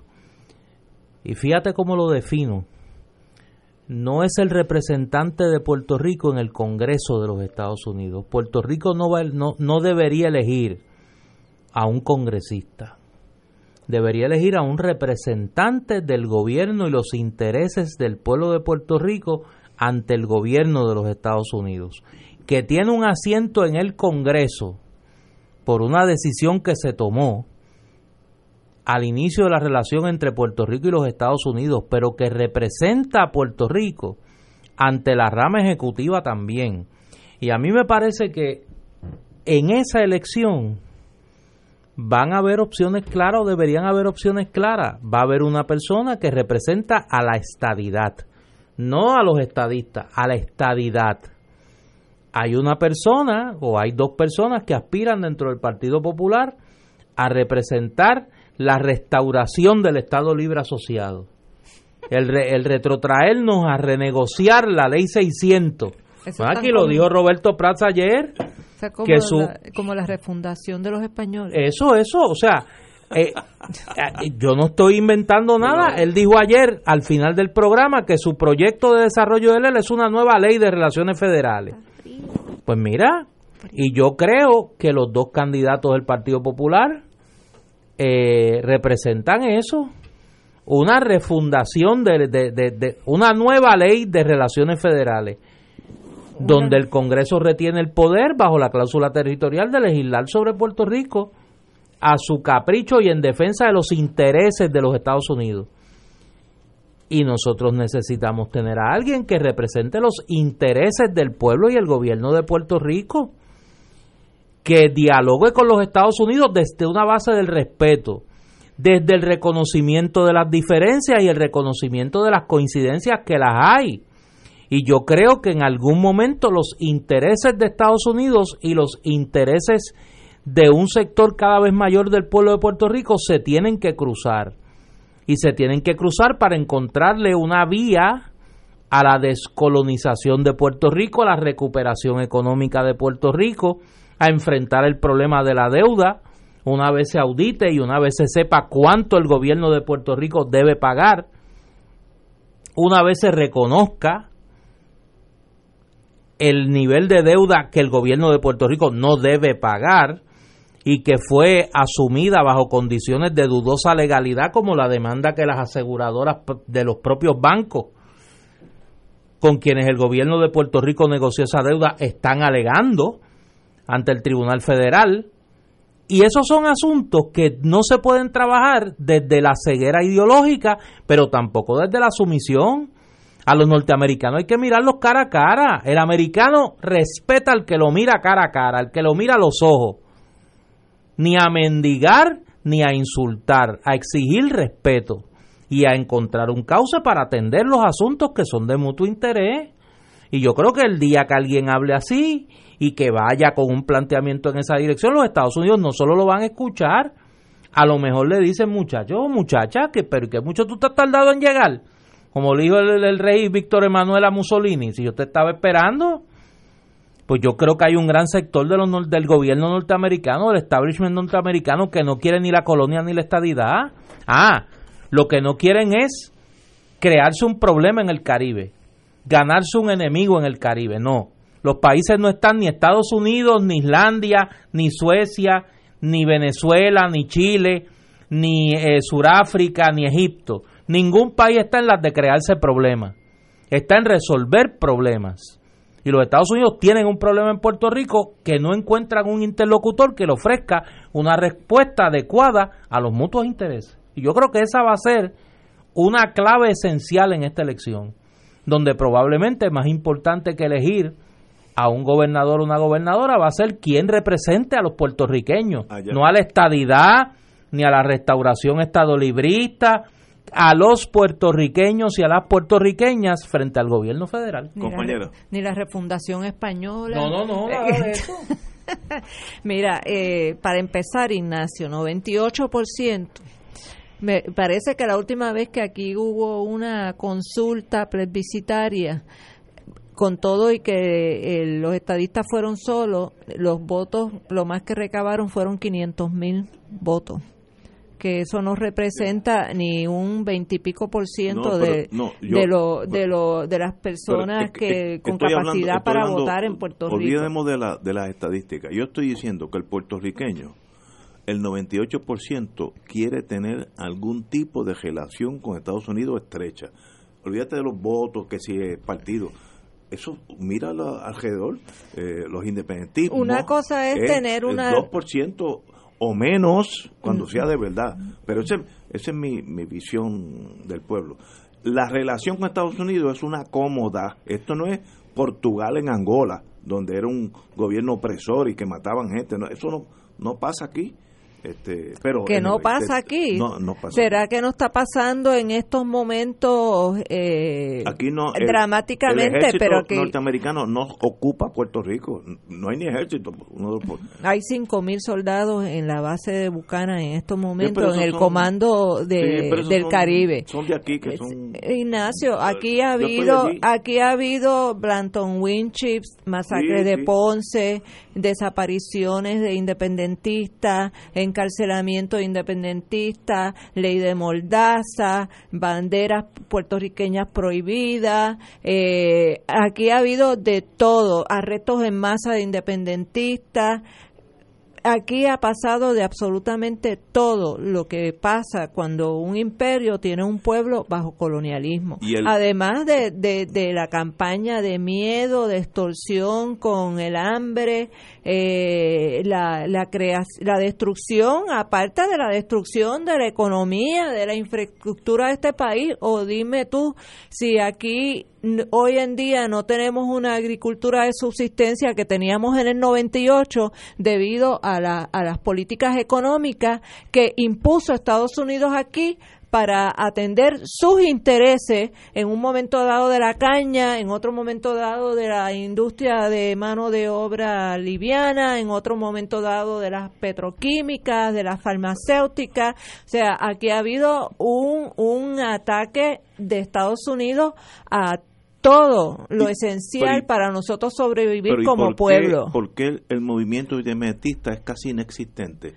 Y fíjate cómo lo defino. No es el representante de Puerto Rico en el Congreso de los Estados Unidos. Puerto Rico no, va, no, no debería elegir a un congresista. Debería elegir a un representante del gobierno y los intereses del pueblo de Puerto Rico ante el gobierno de los Estados Unidos, que tiene un asiento en el Congreso por una decisión que se tomó al inicio de la relación entre Puerto Rico y los Estados Unidos, pero que representa a Puerto Rico ante la rama ejecutiva también. Y a mí me parece que en esa elección van a haber opciones claras o deberían haber opciones claras. Va a haber una persona que representa a la estadidad, no a los estadistas, a la estadidad. Hay una persona o hay dos personas que aspiran dentro del Partido Popular a representar la restauración del Estado Libre Asociado, el, el retrotraernos a renegociar la ley 600. Aquí lo dijo Roberto Prats ayer. como, que su, la, como la refundación de los españoles. Eso, eso, o sea, eh, eh, yo no estoy inventando nada. Él dijo ayer, al final del programa, que su proyecto de desarrollo de ley es una nueva ley de relaciones federales. Pues mira, y yo creo que los dos candidatos del Partido Popular eh, representan eso, una refundación de, de, de, de, una nueva ley de relaciones federales, donde el Congreso retiene el poder bajo la cláusula territorial de legislar sobre Puerto Rico a su capricho y en defensa de los intereses de los Estados Unidos. Y nosotros necesitamos tener a alguien que represente los intereses del pueblo y el gobierno de Puerto Rico que dialogue con los Estados Unidos desde una base del respeto, desde el reconocimiento de las diferencias y el reconocimiento de las coincidencias que las hay. Y yo creo que en algún momento los intereses de Estados Unidos y los intereses de un sector cada vez mayor del pueblo de Puerto Rico se tienen que cruzar. Y se tienen que cruzar para encontrarle una vía a la descolonización de Puerto Rico, a la recuperación económica de Puerto Rico, a enfrentar el problema de la deuda una vez se audite y una vez se sepa cuánto el gobierno de Puerto Rico debe pagar, una vez se reconozca el nivel de deuda que el gobierno de Puerto Rico no debe pagar y que fue asumida bajo condiciones de dudosa legalidad como la demanda que las aseguradoras de los propios bancos con quienes el gobierno de Puerto Rico negoció esa deuda están alegando ante el Tribunal Federal. Y esos son asuntos que no se pueden trabajar desde la ceguera ideológica, pero tampoco desde la sumisión. A los norteamericanos hay que mirarlos cara a cara. El americano respeta al que lo mira cara a cara, al que lo mira a los ojos. Ni a mendigar ni a insultar, a exigir respeto y a encontrar un cauce para atender los asuntos que son de mutuo interés. Y yo creo que el día que alguien hable así y que vaya con un planteamiento en esa dirección, los Estados Unidos no solo lo van a escuchar, a lo mejor le dicen muchachos, muchacha, que pero que mucho tú te has tardado en llegar. Como le dijo el, rey Víctor Emanuel a Mussolini, si yo te estaba esperando, pues yo creo que hay un gran sector del gobierno norteamericano, del establishment norteamericano, que no quiere ni la colonia ni la estadidad. Ah, lo que no quieren es crearse un problema en el Caribe, ganarse un enemigo en el Caribe, no. Los países no están ni Estados Unidos, ni Islandia, ni Suecia, ni Venezuela, ni Chile, ni eh, Suráfrica, ni Egipto. Ningún país está en las de crearse problemas. Está en resolver problemas. Y los Estados Unidos tienen un problema en Puerto Rico que no encuentran un interlocutor que le ofrezca una respuesta adecuada a los mutuos intereses. Y yo creo que esa va a ser una clave esencial en esta elección, donde probablemente es más importante que elegir a un gobernador o una gobernadora va a ser quien represente a los puertorriqueños, Allá. no a la estadidad, ni a la restauración estadolibrista, a los puertorriqueños y a las puertorriqueñas frente al gobierno federal. Ni Compañero. La, ni la refundación española. No, no, no, nada de eso. Mira, eh, para empezar, Ignacio, 98%. Me parece que la última vez que aquí hubo una consulta plebiscitaria, con todo y que eh, los estadistas fueron solos, los votos, lo más que recabaron fueron 500 mil votos. que eso no representa ni un veintipico por ciento de, de, lo, de, lo, de las personas que con capacidad para votar en Puerto Rico. Olvidemos de, la, de las estadísticas. Yo estoy diciendo que el puertorriqueño, el 98% quiere tener algún tipo de relación con Estados Unidos estrecha. Olvídate de los votos, que si es partido eso mira alrededor, eh, los independentistas. Una cosa es, tener una... El 2% o menos cuando sea de verdad. Pero ese, esa es mi, mi visión del pueblo. La relación con Estados Unidos es una cómoda. Esto no es Portugal en Angola, donde era un gobierno opresor y que mataban gente. No, eso no, no pasa aquí. Este, pero que no pasa aquí. ¿Será que no está pasando en estos momentos eh, aquí no, dramáticamente? El pero que norteamericano no ocupa Puerto Rico. No hay ni ejército. hay cinco mil soldados en la base de Bucana en estos momentos, en el comando de, del Caribe. Son de aquí que son. Ignacio, aquí ha habido, aquí ha habido Blanton Winchips, masacre de Ponce, desapariciones de independentistas, encarcelamiento de independentistas, ley de moldaza, banderas puertorriqueñas prohibidas. Eh, aquí ha habido de todo, arrestos en masa de independentistas, aquí ha pasado de absolutamente todo lo que pasa cuando un imperio tiene un pueblo bajo colonialismo. Además de, de, la campaña de miedo, de extorsión con el hambre, eh, la, la, la destrucción, aparte de la destrucción de la economía, de la infraestructura de este país, o dime tú si aquí hoy en día no tenemos una agricultura de subsistencia que teníamos en el 98 debido a, la, a las políticas económicas que impuso Estados Unidos aquí para atender sus intereses en un momento dado de la caña, en otro momento dado de la industria de mano de obra liviana, en otro momento dado de las petroquímicas, de las farmacéuticas. O sea, aquí ha habido un, un ataque de Estados Unidos a todo lo esencial para nosotros sobrevivir como pueblo. ¿Por qué el, movimiento independentista es casi inexistente?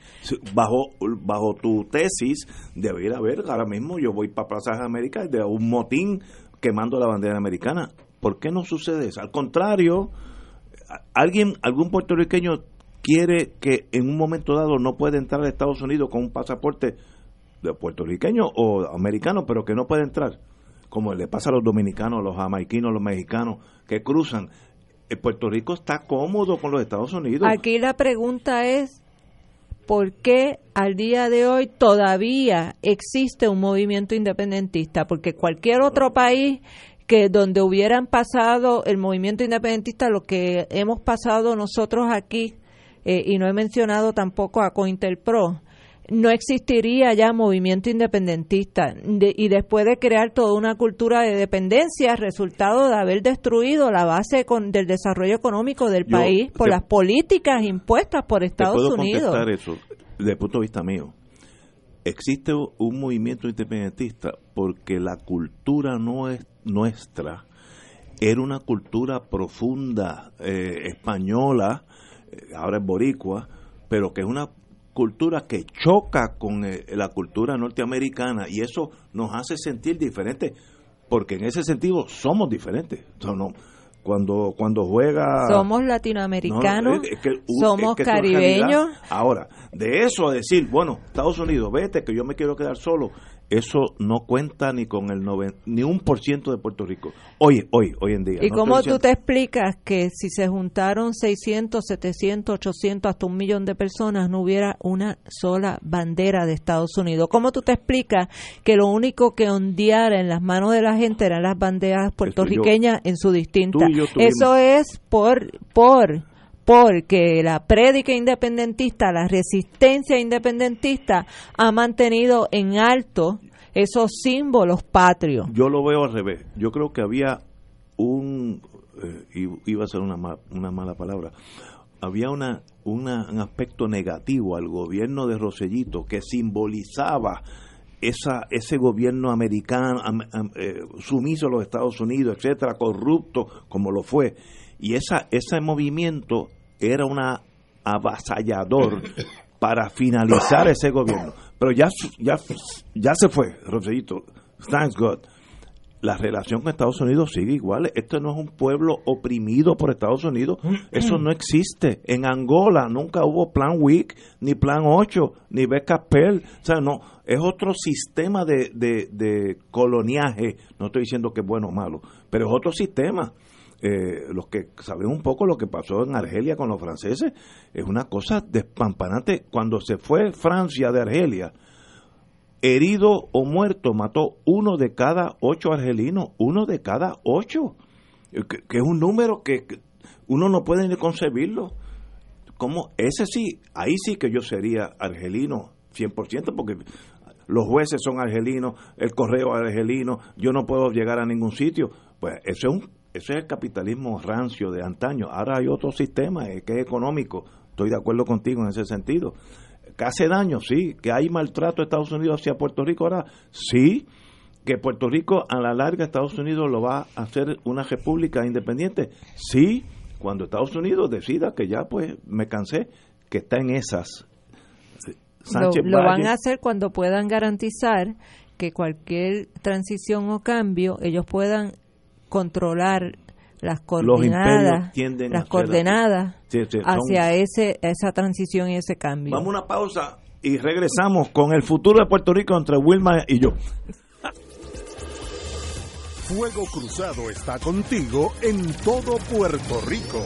Bajo, bajo tu tesis, debería haber, ahora mismo yo voy para Plaza de América de un motín quemando la bandera americana. ¿Por qué no sucede eso? Al contrario, alguien, algún puertorriqueño quiere que en un momento dado no puede entrar a Estados Unidos con un pasaporte de puertorriqueño o americano, pero que no puede entrar como le pasa a los dominicanos, los jamaiquinos, los mexicanos que cruzan. Eh, Puerto Rico está cómodo con los Estados Unidos. Aquí la pregunta es, ¿por qué al día de hoy todavía existe un movimiento independentista? Porque cualquier otro país que donde hubieran pasado el movimiento independentista, lo que hemos pasado nosotros aquí, eh, y no he mencionado tampoco a COINTELPRO, no existiría ya movimiento independentista y después de crear toda una cultura de dependencia, resultado de haber destruido la base del desarrollo económico del país por las políticas impuestas por Estados te puedo Unidos. Contestar eso desde el punto de vista mío. Existe un movimiento independentista porque la cultura no es nuestra era una cultura profunda eh, española, eh, ahora es boricua, pero que es una cultura que choca con eh, la cultura norteamericana y eso nos hace sentir diferentes porque en ese sentido somos diferentes. cuando cuando juega somos latinoamericanos, somos caribeños. Ahora, de eso a decir, bueno, Estados Unidos, vete que yo me quiero quedar solo, eso no cuenta ni con el ni un por ciento de Puerto Rico. Hoy, hoy, hoy en día. ¿Y cómo tú te explicas que si se juntaron 600, 700, 800, hasta un millón de personas, no hubiera una sola bandera de Estados Unidos? ¿Cómo tú te explicas que lo único que ondeara en las manos de la gente eran las banderas puertorriqueñas en su distinta? Eso es por, por porque la prédica independentista, la resistencia independentista ha mantenido en alto esos símbolos patrios. Yo lo veo al revés. Yo creo que había un, eh, iba a ser una, una mala palabra, había una, un aspecto negativo al gobierno de Rosellito que simbolizaba esa, ese gobierno americano eh, sumiso a los Estados Unidos, etcétera, corrupto como lo fue. Y esa, ese movimiento era una avasallador para finalizar ese gobierno. Pero ya, ya, ya se fue, Rosellito. Thanks God. La relación con Estados Unidos sigue igual. Esto no es un pueblo oprimido por Estados Unidos. Eso no existe. En Angola nunca hubo Plan WIC, ni Plan 8, ni Beca Pell. O sea, no. Es otro sistema de, de, de coloniaje. No estoy diciendo que es bueno o malo, pero es otro sistema. Eh, los que saben un poco lo que pasó en Argelia con los franceses, es una cosa despampanante. Cuando se fue Francia de Argelia, herido o muerto, mató uno de cada ocho argelinos, uno de cada ocho, eh, que, es un número que, uno no puede ni concebirlo. Como ese sí, ahí sí que yo sería argelino 100%, porque los jueces son argelinos, el correo argelino, yo no puedo llegar a ningún sitio. Pues eso es un ese es el capitalismo rancio de antaño. Ahora hay otro sistema eh, que es económico. Estoy de acuerdo contigo en ese sentido. ¿Que hace daño? Sí. ¿Que hay maltrato de Estados Unidos hacia Puerto Rico ahora? Sí. ¿Que Puerto Rico a la larga Estados Unidos lo va a hacer una república independiente? Sí. Cuando Estados Unidos decida que ya pues me cansé, que está en esas. Sánchez lo, lo van a hacer cuando puedan garantizar que cualquier transición o cambio ellos puedan controlar las coordenadas, las coordenadas hacia ese esa transición y ese cambio. Vamos a una pausa y regresamos con el futuro de Puerto Rico entre Wilma y yo. Fuego Cruzado está contigo en todo Puerto Rico.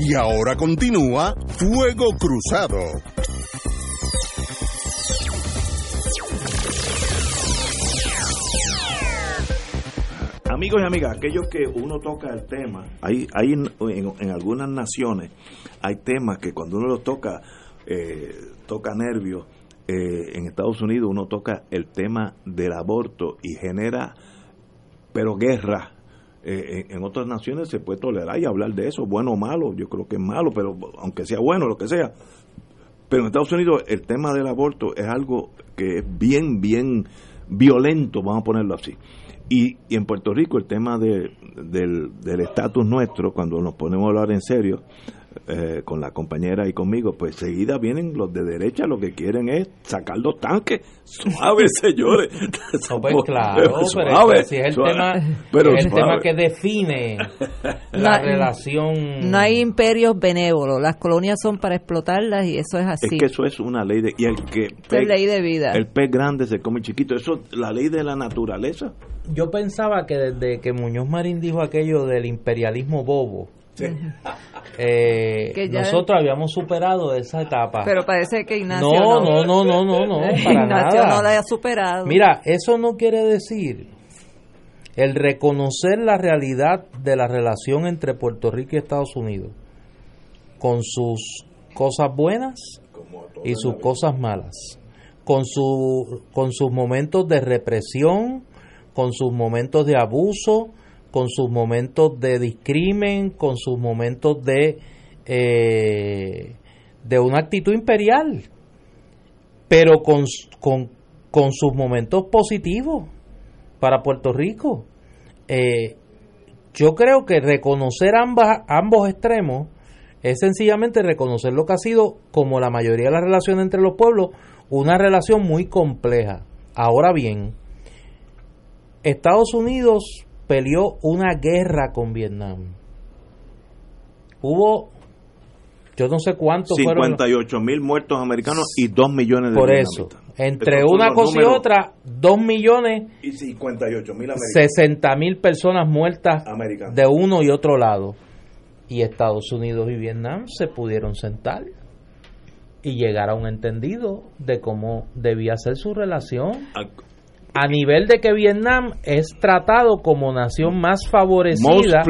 Y ahora continúa Fuego Cruzado. Amigos y amigas, aquellos que uno toca el tema, hay, hay en, algunas naciones hay temas que cuando uno los toca, eh, toca nervios. Eh, en Estados Unidos uno toca el tema del aborto y genera, pero guerra. Eh, en, otras naciones se puede tolerar y hablar de eso, bueno o malo, yo creo que es malo, pero aunque sea bueno, lo que sea. Pero en Estados Unidos el tema del aborto es algo que es bien, bien violento, vamos a ponerlo así. Y, en Puerto Rico el tema de, del estatus nuestro, cuando nos ponemos a hablar en serio, eh, con la compañera y conmigo, pues seguida vienen los de derecha, lo que quieren es sacar los tanques. Suave, señores. pues claro, pero si es el, tema, es el tema que define la relación. No hay imperios benévolos, las colonias son para explotarlas y eso es así. Es que eso es una ley de. Y el que es ley de vida. El pez grande se come chiquito, eso es la ley de la naturaleza. Yo pensaba que desde que Muñoz Marín dijo aquello del imperialismo bobo, eh, nosotros habíamos superado esa etapa. Pero parece que Ignacio no. No, no, no, no, no, para Ignacio no la ha superado. Mira, eso no quiere decir el reconocer la realidad de la relación entre Puerto Rico y Estados Unidos, con sus cosas buenas y sus cosas malas, con, su, con sus momentos de represión, con sus momentos de abuso, con sus momentos de discrimen, con sus momentos de, eh, de una actitud imperial, pero con, con, sus momentos positivos para Puerto Rico. Eh, yo creo que reconocer ambas, ambos extremos es sencillamente reconocer lo que ha sido, como la mayoría de las relaciones entre los pueblos, una relación muy compleja. Ahora bien, Estados Unidos peleó una guerra con Vietnam. Hubo, yo no sé cuántos 58 mil muertos americanos y 2 millones de Por eso, entre una cosa y otra, 2 millones y 58 mil 60 mil personas muertas de uno y otro lado. Y Estados Unidos y Vietnam se pudieron sentar y llegar a un entendido de cómo debía ser su relación a nivel de que Vietnam es tratado como nación más favorecida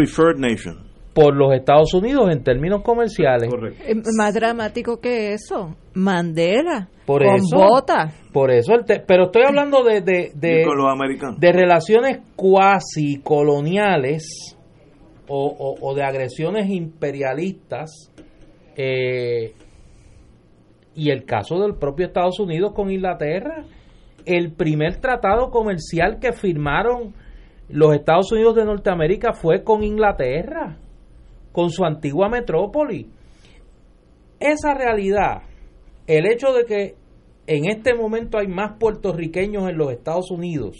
por los Estados Unidos en términos comerciales. Eh, más dramático que eso, Mandela por con eso, Por eso, pero estoy hablando de de, de, de relaciones cuasi coloniales o, o, de agresiones imperialistas eh, y el caso del propio Estados Unidos con Inglaterra el primer tratado comercial que firmaron los Estados Unidos de Norteamérica fue con Inglaterra, con su antigua metrópoli. esa realidad, el hecho de que en este momento hay más puertorriqueños en los Estados Unidos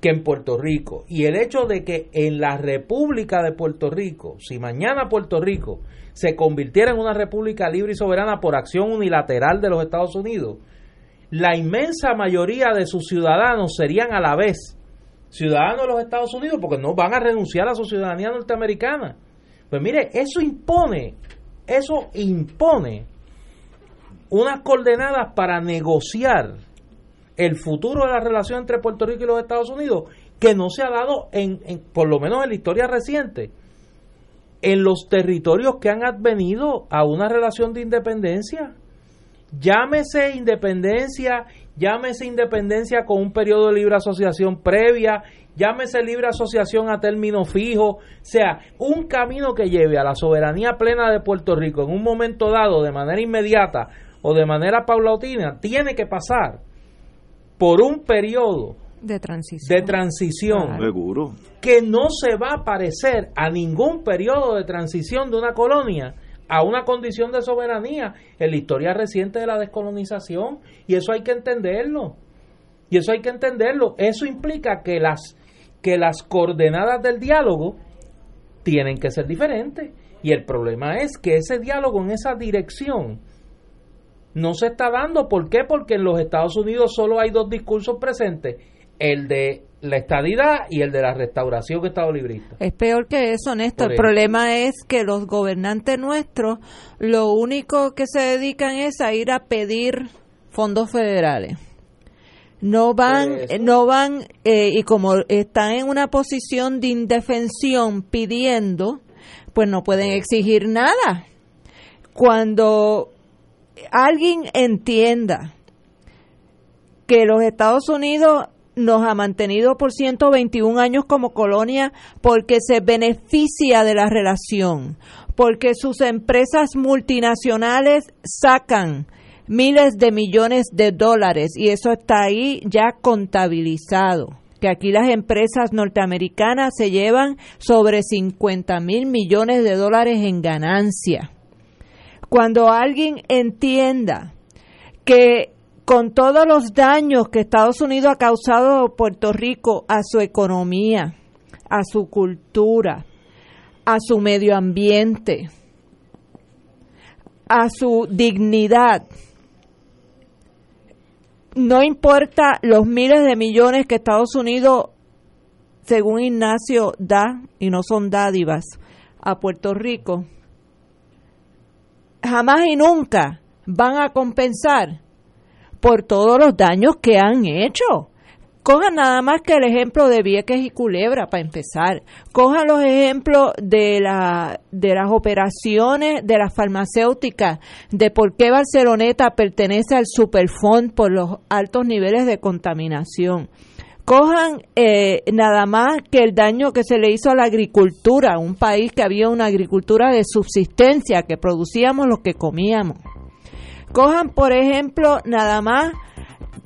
que en Puerto Rico, y el hecho de que en la República de Puerto Rico, si mañana Puerto Rico se convirtiera en una república libre y soberana por acción unilateral de los Estados Unidos, la inmensa mayoría de sus ciudadanos serían a la vez ciudadanos de los Estados Unidos porque no van a renunciar a su ciudadanía norteamericana. Pues mire, eso impone, eso impone unas coordenadas para negociar el futuro de la relación entre Puerto Rico y los Estados Unidos que no se ha dado en, por lo menos en la historia reciente en los territorios que han advenido a una relación de independencia llámese independencia, llámese independencia con un periodo de libre asociación previa, llámese libre asociación a término fijo, sea, un camino que lleve a la soberanía plena de Puerto Rico en un momento dado, de manera inmediata o de manera paulatina, tiene que pasar por un periodo de transición, de transición que no se va a parecer a ningún periodo de transición de una colonia a una condición de soberanía en la historia reciente de la descolonización y eso hay que entenderlo. Y eso hay que entenderlo. Eso implica que las que las coordenadas del diálogo tienen que ser diferentes y el problema es que ese diálogo en esa dirección no se está dando. ¿Por qué? Porque en los Estados Unidos solo hay dos discursos presentes, el de la estadidad y el de la restauración Estado librista. Es peor que eso, Néstor. El problema es que los gobernantes nuestros lo único que se dedican es a ir a pedir fondos federales. No van, no van, eh, y como están en una posición de indefensión pidiendo, pues no pueden exigir nada. Cuando alguien entienda que los Estados Unidos nos ha mantenido por 121 años como colonia porque se beneficia de la relación, porque sus empresas multinacionales sacan miles de millones de dólares y eso está ahí ya contabilizado que aquí las empresas norteamericanas se llevan sobre 50 mil millones de dólares en ganancia. Cuando alguien entienda que con todos los daños que Estados Unidos ha causado a Puerto Rico, a su economía, a su cultura, a su medio ambiente, a su dignidad. No importa los miles de millones que Estados Unidos, según Ignacio, da, y no son dádivas, a Puerto Rico, jamás y nunca van a compensar por todos los daños que han hecho. Cojan nada más que el ejemplo de Vieques y Culebra para empezar. Cojan los ejemplos de, la, de las operaciones de las farmacéuticas, de por qué Barceloneta pertenece al Superfond por los altos niveles de contaminación. Cojan eh, nada más que el daño que se le hizo a la agricultura, un país que había una agricultura de subsistencia, que producíamos lo que comíamos Cojan, por ejemplo, nada más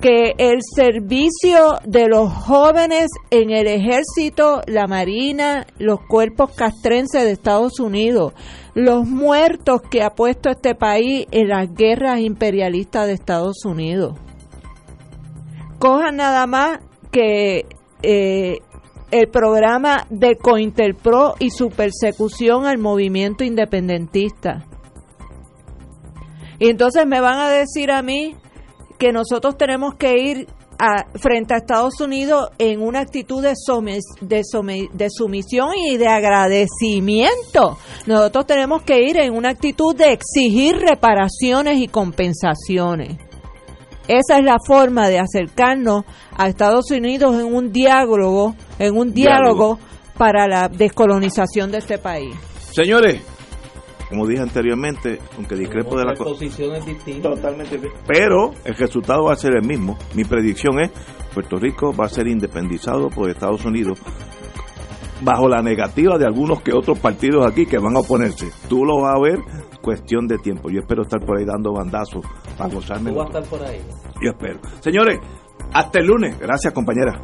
que el servicio de los jóvenes en el ejército, la marina, los cuerpos castrenses de Estados Unidos, los muertos que ha puesto este país en las guerras imperialistas de Estados Unidos. Cojan nada más que eh, el programa de Cointerpro y su persecución al movimiento independentista y entonces me van a decir a mí que nosotros tenemos que ir a, frente a Estados Unidos en una actitud de, de, de sumisión y de agradecimiento. Nosotros tenemos que ir en una actitud de exigir reparaciones y compensaciones. Esa es la forma de acercarnos a Estados Unidos en un diálogo, en un diálogo. para la descolonización de este país. Señores, como dije anteriormente, aunque discrepo de la posiciones distintas. Totalmente. Pero el resultado va a ser el mismo. Mi predicción es Puerto Rico va a ser independizado por Estados Unidos bajo la negativa de algunos que otros partidos aquí que van a oponerse. Tú lo vas a ver, cuestión de tiempo. Yo espero estar por ahí dando bandazos para gozarme. Tú vas a estar por ahí. Yo espero. Señores, hasta el lunes. Gracias, compañera.